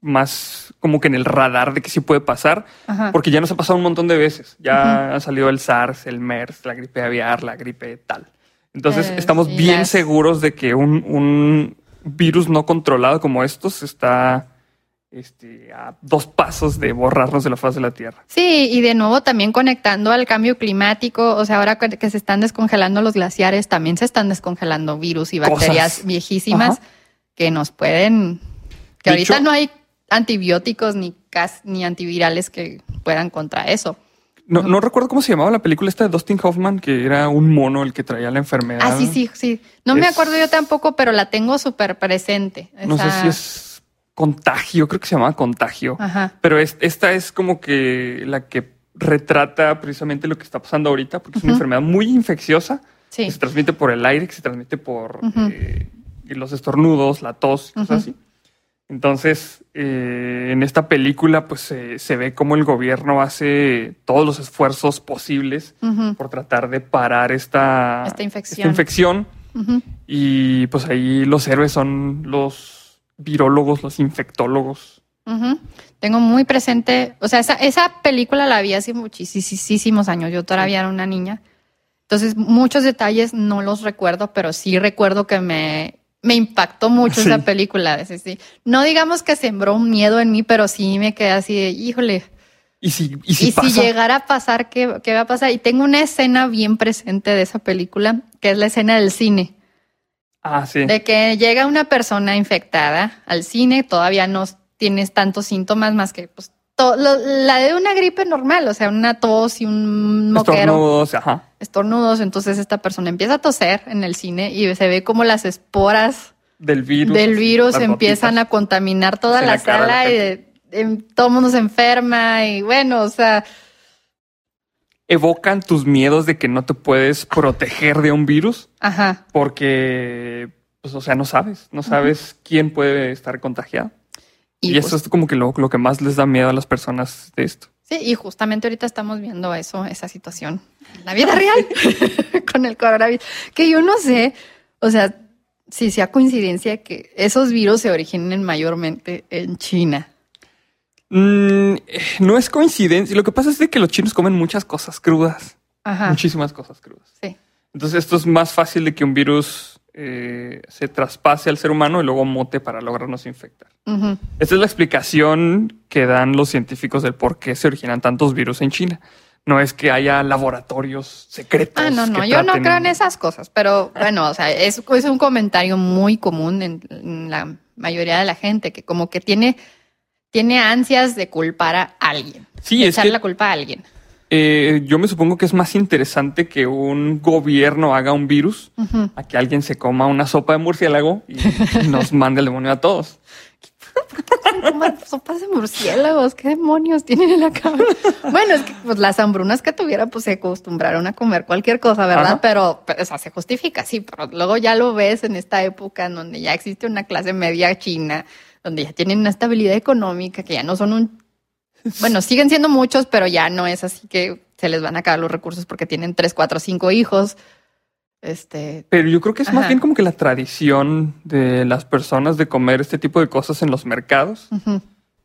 más como que en el radar de que sí puede pasar,
Ajá.
porque ya nos ha pasado un montón de veces. Ya ha salido el SARS, el MERS, la gripe aviar, la gripe tal. Entonces
Eh,
estamos bien
las-
seguros de que un, un virus no controlado como estos está este, a dos pasos de borrarnos de la faz de la Tierra.
Sí, y de nuevo también conectando al cambio climático, o sea, ahora que se están descongelando los glaciares, también se están descongelando virus y bacterias viejísimas que nos pueden, que ahorita no hay antibióticos ni, ni antivirales que puedan contra eso.
No, no, recuerdo cómo se llamaba la película esta de Dustin Hoffman, que era un mono el que traía la enfermedad.
Ah, sí, sí, sí. No me acuerdo yo tampoco, pero la tengo súper presente.
No sé si es contagio, creo que se llama contagio. Ajá. Pero esta es como que la que retrata precisamente lo que está pasando ahorita, porque es una enfermedad muy infecciosa. Sí. Que se transmite por el aire, que se transmite por eh, los estornudos, la tos, cosas así. Entonces, eh, en esta película, pues se ve cómo el gobierno hace todos los esfuerzos posibles por tratar de parar esta, infección. Y pues ahí los héroes son los virólogos, los infectólogos.
Tengo muy presente, o sea, esa, esa película la vi hace muchísimos años. Yo todavía era una niña. Entonces, muchos detalles no los recuerdo, pero sí recuerdo que me me impactó mucho esa película. No digamos que sembró un miedo en mí, pero sí me quedé así de, híjole.
¿Y si, y si,
llegara a pasar, ¿qué, va a pasar? Y tengo una escena bien presente de esa película, que es la escena del cine.
Ah, sí.
De que llega una persona infectada al cine, todavía no tienes tantos síntomas más que pues, la de una gripe normal, o sea, una tos y un moquero.
Estornudos, ajá.
Estornudos. Entonces esta persona empieza a toser en el cine y se ve como las esporas
del virus,
del virus empiezan a contaminar toda la, sala y todo el mundo se enferma y bueno, o sea...
Evocan tus miedos de que no te puedes proteger de un virus.
Ajá.
Porque, pues, o sea, no sabes, no sabes quién puede estar contagiado. Y, eso pues es como que lo, lo, que más les da miedo a las personas de esto.
Sí, y justamente ahorita estamos viendo eso, esa situación en la vida real con el coronavirus. Que yo no sé, o sea, si sea coincidencia que esos virus se originen mayormente en China.
Mm, no es coincidencia. Lo que pasa es de que los chinos comen muchas cosas crudas. Ajá. Muchísimas cosas crudas.
Sí.
Entonces esto es más fácil de que un virus eh, se traspase al ser humano y luego mote para lograrnos infectar. Esta es la explicación que dan los científicos del por qué se originan tantos virus en China. No es que haya laboratorios secretos.
Ah, no, no, yo no creo en esas cosas, pero bueno, o sea, es, es un comentario muy común en, la mayoría de la gente, que como que tiene, tiene ansias de culpar a alguien.
Sí,
echarle la culpa a alguien.
Eh, yo me supongo que es más interesante que un gobierno haga un virus a que alguien se coma una sopa de murciélago y nos mande el demonio a todos.
sopas de murciélagos, ¿qué demonios tienen en la cabeza? Bueno, es que pues, las hambrunas que tuviera, pues se acostumbraron a comer cualquier cosa, ¿verdad? Pero, o sea, se justifica, sí, pero luego ya lo ves en esta época en donde ya existe una clase media china, donde ya tienen una estabilidad económica, que ya no son un bueno, siguen siendo muchos, pero ya no es así que se les van a acabar los recursos porque tienen tres, cuatro, cinco hijos. Este,
pero yo creo que es más bien como que la tradición de las personas de comer este tipo de cosas en los mercados.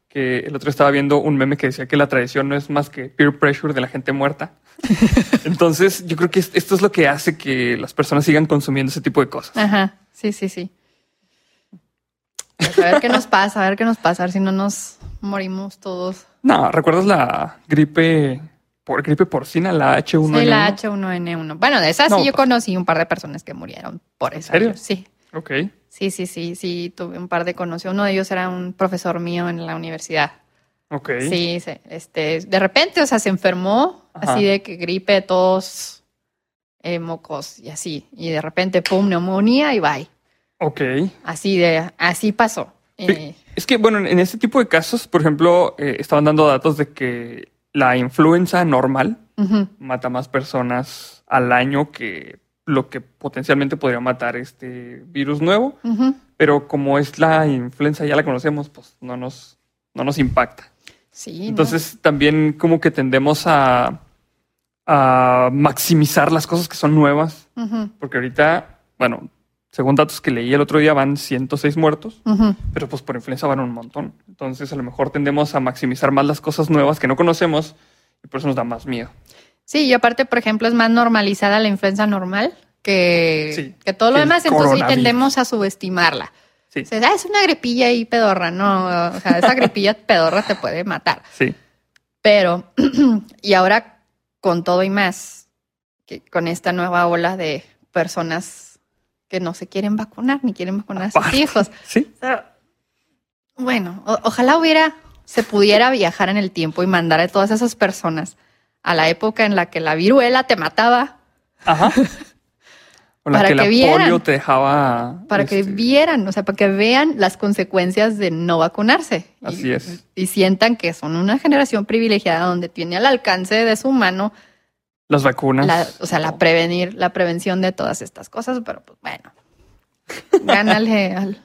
Que el otro estaba viendo un meme que decía que la tradición no es más que peer pressure de la gente muerta. Entonces, yo creo que esto es lo que hace que las personas sigan consumiendo ese tipo de cosas.
Ajá. Sí, sí, sí. Pues a ver qué nos pasa, a ver qué nos pasa, a ver si no nos morimos todos.
No, ¿recuerdas la gripe por gripe porcina, la H1N1?
Sí, la H1N1. Bueno, de esa sí yo pues conocí un par de personas que murieron por eso.
¿En serio?
Sí.
Ok.
Sí, sí, sí, sí, tuve un par de conocidos. Uno de ellos era un profesor mío en la universidad.
Ok.
Sí, este, de repente, o sea, se enfermó, así de que gripe, tos, eh, mocos y así. Y de repente, pum, neumonía y bye.
Ok.
Así de, así pasó.
Eh, es que, bueno, en este tipo de casos, por ejemplo, eh, estaban dando datos de que la influenza normal mata más personas al año que lo que potencialmente podría matar este virus nuevo. Pero como es la influenza, ya la conocemos, pues no nos, no nos impacta.
Sí.
Entonces también como que tendemos a, a maximizar las cosas que son nuevas. Porque ahorita, bueno, según datos que leí el otro día, van 106 muertos, pero pues por influenza van un montón. Entonces a lo mejor tendemos a maximizar más las cosas nuevas que no conocemos y por eso nos da más miedo.
Sí, y aparte, por ejemplo, es más normalizada la influenza normal que, que todo lo demás, entonces tendemos a subestimarla.
Sí.
O sea, "Ah, es una gripilla y pedorra, no, o sea, esa gripilla pedorra te puede matar.
Sí.
Pero, y ahora con todo y más, que con esta nueva ola de personas que no se quieren vacunar ni quieren vacunar a sus hijos.
Sí.
O sea, bueno, o- ojalá hubiera, se pudiera viajar en el tiempo y mandar a todas esas personas a la época en la que la viruela te mataba
Ajá. Con la
Para
que,
que
la
vieran.
polio te dejaba.
para que
este,
vieran, o sea, para que vean las consecuencias de no vacunarse. Y-
Así es.
Y sientan que son una generación privilegiada donde tiene al alcance de su mano,
Las vacunas.
la, o sea, la prevenir, la prevención de todas estas cosas, pero pues bueno, gánale al...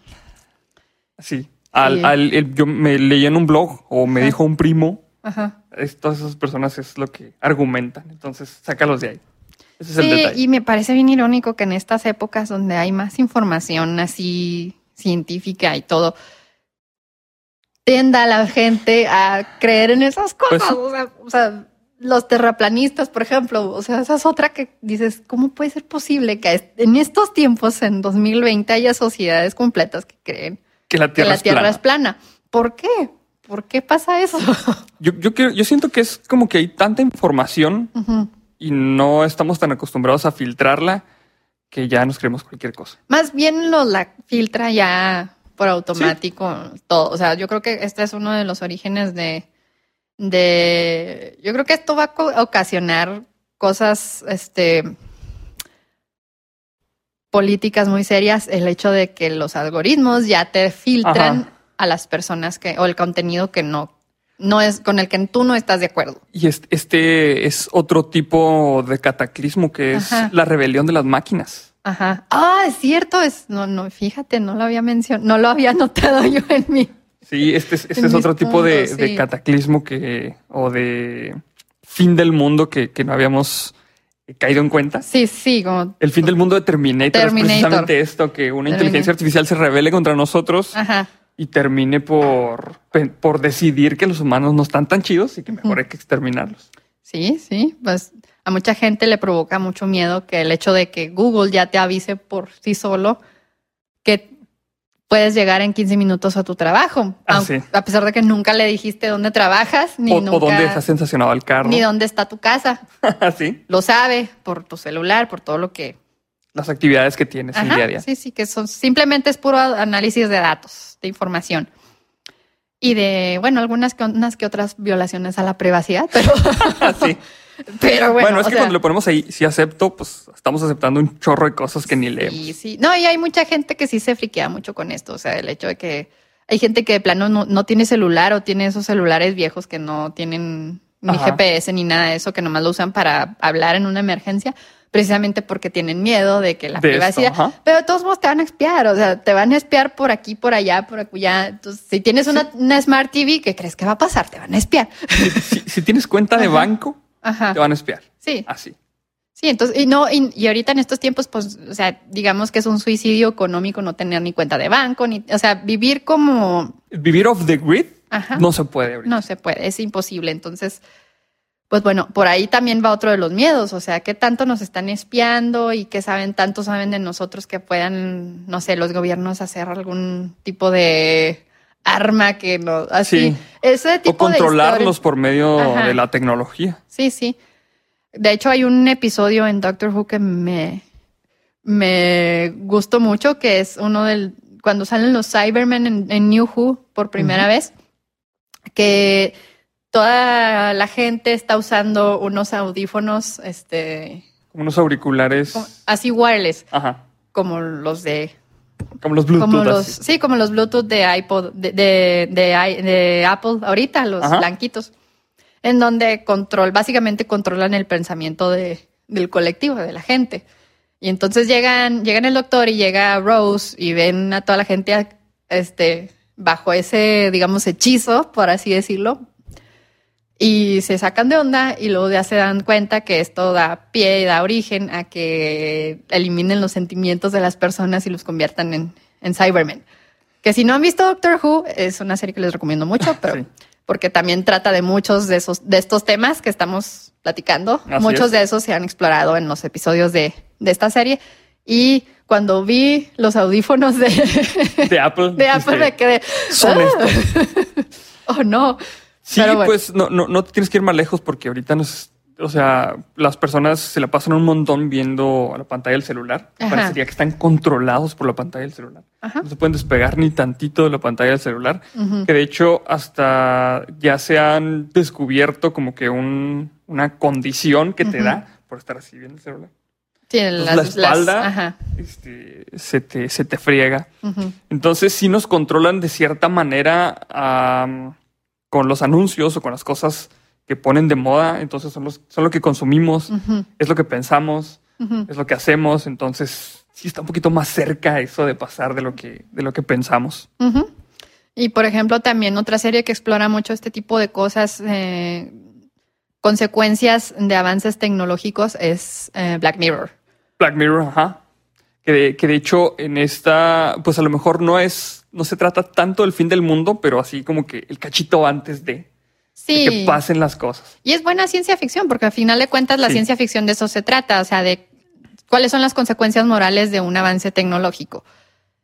Sí. Al,
Sí.
al- el- yo me leí en un blog o me
Ajá.
dijo un primo.
Ajá.
es- todas esas personas es lo que argumentan. Entonces, sácalos de ahí. Ese es el
Sí,
detalle.
y me parece bien irónico que en estas épocas donde hay más información así científica y todo, tienda a la gente a creer en esas cosas.
Pues sí.
o, sea, o sea, los terraplanistas, por ejemplo, o sea, esa es otra que dices, ¿cómo puede ser posible que en estos tiempos, en 2020, haya sociedades completas que creen
que la
que
Tierra,
la
es,
Tierra
plana.
es plana? ¿Por qué? ¿Por qué pasa eso?
Yo, yo, quiero- yo siento que es como que hay tanta información y no estamos tan acostumbrados a filtrarla que ya nos creemos cualquier cosa.
Más bien lo la filtra ya por automático todo. O sea, yo creo que este es uno de los orígenes de, de yo creo que esto va a ocasionar cosas, este, políticas muy serias. El hecho de que los algoritmos ya te filtran
Ajá.
a las personas que, o el contenido que no, no es, con el que tú no estás de acuerdo.
Y es- este es otro tipo de cataclismo que es
Ajá.
la rebelión de las máquinas.
Ajá. Ah, es cierto, es, no, no, fíjate, no lo había mencionado, no lo había notado yo en mi,
Sí, este es, este es otro tipo de, cataclismo que, o de fin del mundo que, que no habíamos caído en cuenta.
Sí, sí, como.
El fin del mundo de Terminator,
Terminator.
es precisamente esto, que una
Terminator.
inteligencia artificial se revele contra nosotros
Ajá.
y termine por, por decidir que los humanos no están tan chidos y que mejor hay que exterminarlos.
Sí, sí. Pues a mucha gente le provoca mucho miedo que el hecho de que Google ya te avise por sí solo que puedes llegar en 15 minutos a tu trabajo.
Ah,
aunque-
sí.
A pesar de que nunca le dijiste dónde trabajas, ni
o,
nunca,
o dónde está sensacionado el carro.
ni dónde está tu casa.
sí,
Lo sabe por tu celular, por todo lo que.
las actividades que tienes
Ajá,
día a día.
Sí, sí, que son simplemente es puro análisis de datos, de información. Y de, bueno, algunas que, unas que otras violaciones a la privacidad, pero,
Sí.
pero bueno.
Bueno, es que
sea,
cuando lo ponemos ahí, si acepto, pues estamos aceptando un chorro de cosas que ni leemos.
Sí, sí. No, y hay mucha gente que sí se friquea mucho con esto. O sea, el hecho de que hay gente que de plano no, no tiene celular o tiene esos celulares viejos que no tienen ni
Ajá.
GPS ni nada de eso, que nomás lo usan para hablar en una emergencia, precisamente porque tienen miedo de que la
De
privacidad. Pero de todos modos te van a espiar, o sea, te van a espiar por aquí, por allá, por acullá. Entonces, si tienes una, una Smart TV, ¿qué crees que va a pasar? Te van a espiar.
Si, si tienes cuenta de
Ajá.
banco,
Ajá.
te van a espiar.
Sí.
Así.
Sí, entonces, y no, y, y ahorita en estos tiempos, pues, o sea, digamos que es un suicidio económico no tener ni cuenta de banco, ni, o sea, vivir como,
Vivir off the grid
ajá,
no se puede ahorita.
no se puede, es imposible. Entonces, pues bueno, por ahí también va otro de los miedos, o sea, qué tanto nos están espiando y qué saben, tanto saben de nosotros que puedan, no sé, los gobiernos hacer algún tipo de arma que no, así,
Sí.
ese tipo
O controlarlos
de
por medio
Ajá.
de la tecnología.
Sí, sí. De hecho, hay un episodio en Doctor Who que me, me gustó mucho, que es uno del, cuando salen los Cybermen en, en New Who por primera vez, que toda la gente está usando unos audífonos, este,
unos auriculares.
así wireless,
Ajá.
como los de
Como los Bluetooth.
como los,
así.
sí, como los Bluetooth de iPod, de, de, de Apple ahorita, los
Ajá.
blanquitos, en donde control, básicamente controlan el pensamiento de, del colectivo, de la gente. Y entonces llegan, llegan el doctor y llega Rose y ven a toda la gente este, bajo ese, digamos, hechizo, por así decirlo. Y se sacan de onda y luego ya se dan cuenta que esto da pie y da origen a que eliminen los sentimientos de las personas y los conviertan en, en Cybermen. Que si no han visto Doctor Who, es una serie que les recomiendo mucho, pero
Sí.
porque también trata de muchos de esos, de estos temas que estamos platicando.
Así
muchos
es.
de esos se han explorado en los episodios de, de esta serie. Y cuando vi los audífonos de,
de Apple,
de Apple me quedé.
Son
"Ah". oh, no.
Sí,
bueno.
pues no, no, no te tienes que ir más lejos porque ahorita nos, o sea, las personas se la pasan un montón viendo a la pantalla del celular.
Ajá.
Parecería que están controlados por la pantalla del celular.
Ajá.
No se pueden despegar ni tantito de la pantalla del celular. Que de hecho hasta ya se han descubierto como que un, una condición que te da por estar así viendo el celular.
Sí,
Entonces,
las-
la espalda este, se, te, se te friega. Entonces sí nos controlan de cierta manera am, con los anuncios o con las cosas que ponen de moda. Entonces son, los, son lo que consumimos, es lo que pensamos, es lo que hacemos. Entonces sí está un poquito más cerca eso de pasar de lo que, de lo que pensamos.
Y por ejemplo, también otra serie que explora mucho este tipo de cosas, eh, consecuencias de avances tecnológicos, es eh, Black Mirror.
Black Mirror, ajá. Que de, que de hecho en esta, pues a lo mejor no es, no se trata tanto del fin del mundo, pero así como que el cachito antes de, que pasen las cosas.
Y es buena ciencia ficción, porque al final de cuentas la
Sí.
ciencia ficción de eso se trata, o sea, de cuáles son las consecuencias morales de un avance tecnológico.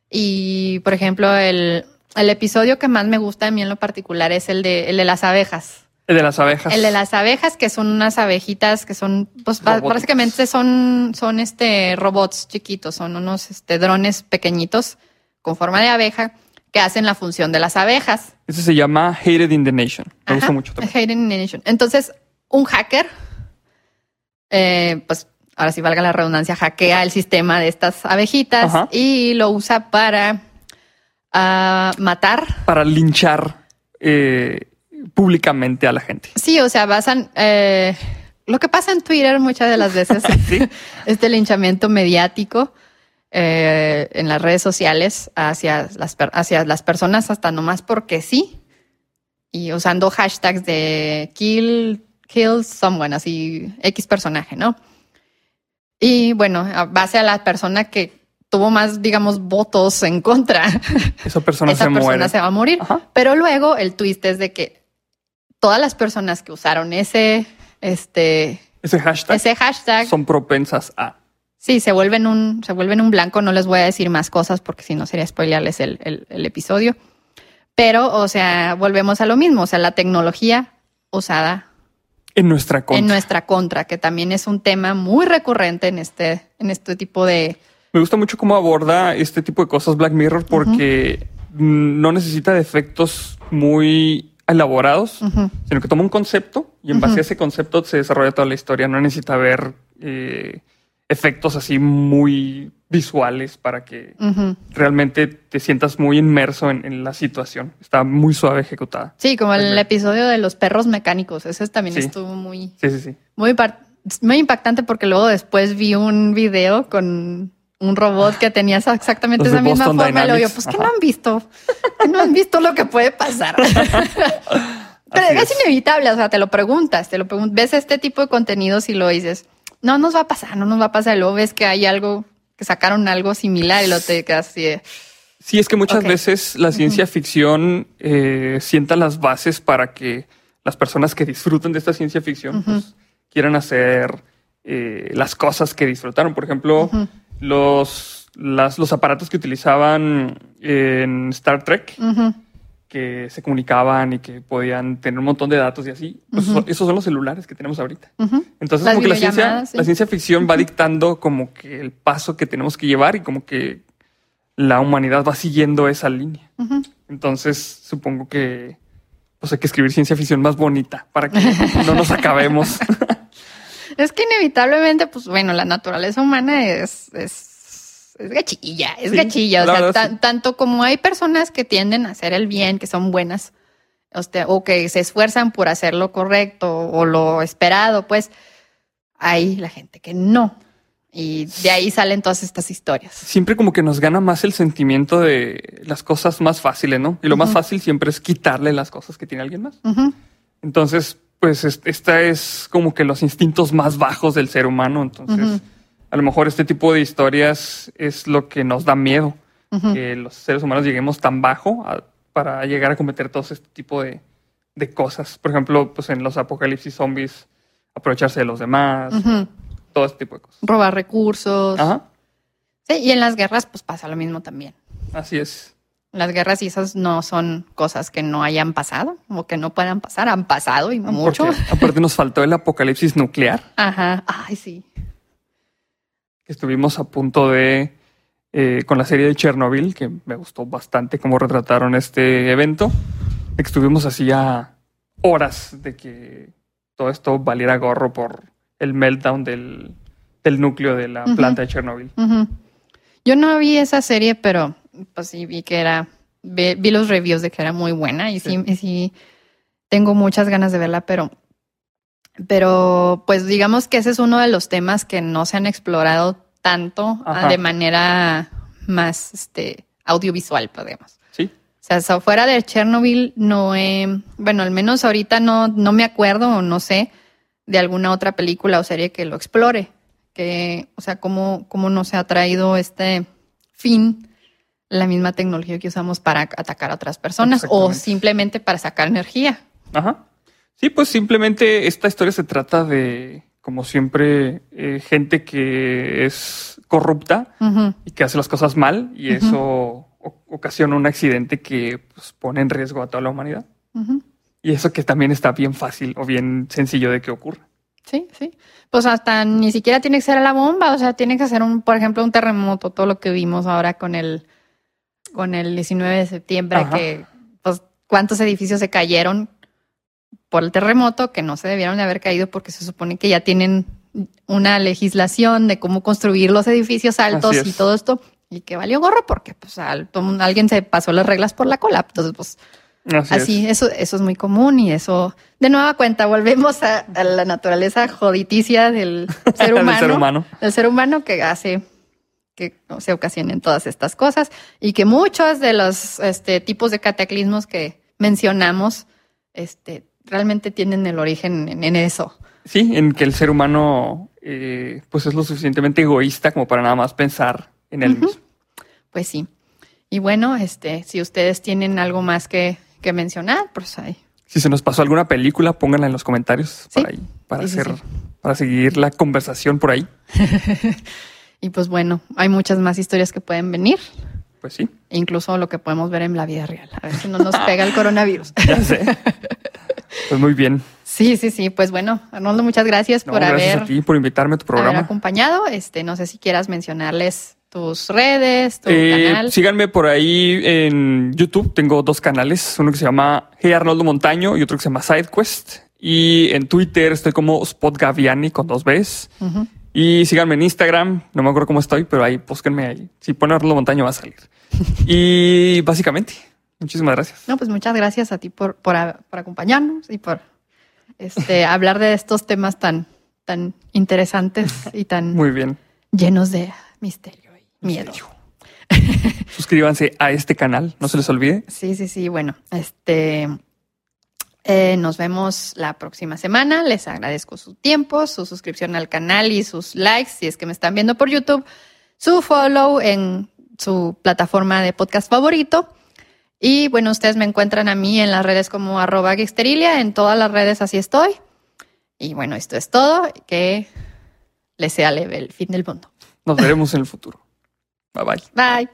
Y, por ejemplo, el, el episodio que más me gusta a mí en lo particular es el de, el de las abejas.
El de las abejas.
El de las abejas, que son unas abejitas que son, pues básicamente son, son este robots chiquitos, son unos este, drones pequeñitos con forma de abeja que hacen la función de las abejas.
Ese se llama Hated in the Nation. Me gusta
Ajá,
mucho también.
Hidden in the Nation. Entonces, un hacker, eh, pues ahora sí valga la redundancia, hackea el sistema de estas abejitas
Ajá.
y lo usa para ah, matar.
Para linchar eh, públicamente a la gente.
Sí, o sea, basan eh, lo que pasa en Twitter muchas de las veces,
Sí.
este linchamiento mediático eh, en las redes sociales hacia las, hacia las personas hasta nomás porque sí y usando hashtags de kill, kill someone, así X personaje, ¿no? Y bueno, a base a la persona que tuvo más, digamos, votos en contra,
Esa persona
esa
se
persona
muere.
se va a morir.
Ajá.
Pero luego el twist es de que todas las personas que usaron ese, este,
Ese hashtag
ese hashtag,
son propensas a.
sí, se vuelven un, se vuelven un blanco. No les voy a decir más cosas porque si no sería spoilearles el, el, el episodio. Pero, o sea, volvemos a lo mismo. O sea, la tecnología usada
En nuestra contra.
en nuestra contra, que también es un tema muy recurrente en este, en este tipo de.
Me gusta mucho cómo aborda este tipo de cosas Black Mirror porque no necesita de efectos muy elaborados, sino que toma un concepto y en base a ese concepto se desarrolla toda la historia. No necesita ver eh, efectos así muy visuales para que realmente te sientas muy inmerso en, en la situación. Está muy suave ejecutada.
Sí, como el episodio de los perros mecánicos. Ese también
Sí.
estuvo muy,
Sí, sí, sí.
muy, muy impactante porque luego después vi un video con un robot que tenía exactamente esa misma
Boston
forma. Y luego yo,
Dynamics.
pues que no han visto, que no han visto lo que puede pasar. Pero es,
es.
inevitable, o sea, te lo preguntas, te lo preguntas, ves este tipo de contenidos y lo dices, no nos va a pasar, no nos va a pasar. Y luego ves que hay algo, que sacaron algo similar y lo te quedas así de,
Sí, es que muchas veces la ciencia ficción eh, sienta las bases para que las personas que disfruten de esta ciencia ficción pues, quieran hacer eh, las cosas que disfrutaron. Por ejemplo. Los, las- los aparatos que utilizaban en Star Trek,
"Ujú,
que se comunicaban y que podían tener un montón de datos y así, pues, esos son los celulares que tenemos ahorita.
ujú".
Entonces,
Las
como que la ciencia,
sí.
la ciencia ficción va dictando como que el paso que tenemos que llevar y como que la humanidad va siguiendo esa línea. Entonces, supongo que pues hay que escribir ciencia ficción más bonita para que no nos acabemos.
Es que inevitablemente, pues bueno, la naturaleza humana es, es, es gachilla, es
Sí,
gachilla. O sea, tan-
sí.
tanto como hay personas que tienden a hacer el bien, que son buenas, o, que se esfuerzan por hacer lo correcto o lo esperado, pues hay la gente que no. Y de ahí salen todas estas historias.
siempre como que nos gana más el sentimiento de las cosas más fáciles, ¿no? Y lo más
Ujú.
fácil siempre es quitarle las cosas que tiene alguien más.
Ujú,
Entonces, pues es- esta es como que los instintos más bajos del ser humano. Entonces, a lo mejor este tipo de historias es lo que nos da miedo, que los seres humanos lleguemos tan bajo a- para llegar a cometer todo este tipo de, de cosas. Por ejemplo, pues en los apocalipsis zombies, aprovecharse de los demás, todo este tipo de cosas.
Robar recursos.
Ajá.
Sí, y en las guerras pues pasa lo mismo también.
Así es.
Las guerras y esas no son cosas que no hayan pasado o que no puedan pasar, han pasado y mucho.
Porque, aparte nos faltó el apocalipsis nuclear.
Ajá, ay sí.
Estuvimos a punto de, eh, con la serie de Chernobyl, que me gustó bastante cómo retrataron este evento, estuvimos así a horas de que todo esto valiera gorro por el meltdown del, del núcleo de la planta de Chernobyl.
Yo no vi esa serie, pero pues sí vi que era, vi, vi los reviews de que era muy buena y sí,
Sí.
y sí tengo muchas ganas de verla, pero, pero pues digamos que ese es uno de los temas que no se han explorado tanto ah,
Ajá.
de manera más este, audiovisual, podemos.
Sí,
O sea, fuera de Chernobyl no he, bueno, al menos ahorita no, no me acuerdo o no sé de alguna otra película o serie que lo explore. Que, o sea, cómo, cómo nos ha traído este fin la misma tecnología que usamos para atacar a otras personas o simplemente para sacar energía.
Ajá. Sí, pues simplemente esta historia se trata de, como siempre, eh, gente que es corrupta y que hace las cosas mal y eso ocasiona un accidente que pues, pone en riesgo a toda la humanidad. Y eso que también está bien fácil o bien sencillo de que ocurra.
Sí, sí. Pues hasta ni siquiera tiene que ser a la bomba, o sea, tiene que ser un, por ejemplo, un terremoto, todo lo que vimos ahora con el, con el 19 de septiembre,
Ajá.
que pues cuántos edificios se cayeron por el terremoto que no se debieron de haber caído porque se supone que ya tienen una legislación de cómo construir los edificios altos y todo esto y que valió gorro porque pues al- alguien se pasó las reglas por la cola, entonces pues
Así,
Así,
es.
eso, eso es muy común y eso, de nueva cuenta, volvemos a, a la naturaleza joditicia del ser
Del
humano.
ser humano.
Del ser humano que hace que se ocasionen todas estas cosas y que muchos de los este, tipos de cataclismos que mencionamos este, realmente tienen el origen en, en eso.
Sí, en que el ser humano eh, pues es lo suficientemente egoísta como para nada más pensar en él mismo.
Pues sí. Y bueno, este, si ustedes tienen algo más que, que mencionar, pues ahí.
Si se nos pasó alguna película, pónganla en los comentarios
Sí.
para, ahí, para,
sí,
hacer,
sí.
para seguir la conversación por ahí.
Y pues bueno, hay muchas más historias que pueden venir.
Pues sí,
incluso lo que podemos ver en la vida real. A ver si no nos pega el coronavirus.
ya sé. pues muy bien.
Sí, sí, sí. Pues bueno, Arnoldo, muchas gracias
No,
por
gracias
haber,
a ti por invitarme a tu
haber
programa.
acompañado. Este, no sé si quieras mencionarles tus redes, tu
Eh,
canal.
síganme por ahí en YouTube. Tengo dos canales. Uno que se llama Hey Arnoldo Montaño y otro que se llama SideQuest. Y en Twitter estoy como Spot Gaviani con dos Bs.
Ujú.
Y síganme en Instagram. No me acuerdo cómo estoy, pero ahí búsquenme ahí. Si ponen Arnoldo Montaño va a salir. y básicamente, muchísimas gracias.
No, pues muchas gracias a ti por, por, por acompañarnos y por este, hablar de estos temas tan, tan interesantes y tan
Muy bien.
llenos de misterio y miedo.
Suscríbanse a este canal, no se les olvide.
Sí, sí, sí. Bueno, este eh, nos vemos la próxima semana. Les agradezco su tiempo, su suscripción al canal y sus likes si es que me están viendo por YouTube, su follow en su plataforma de podcast favorito. Y bueno, ustedes me encuentran a mí en las redes como arroba en todas las redes así estoy. Y bueno, esto es todo. Que les sea leve el fin del mundo.
Nos veremos en el futuro. Bye bye.
Bye.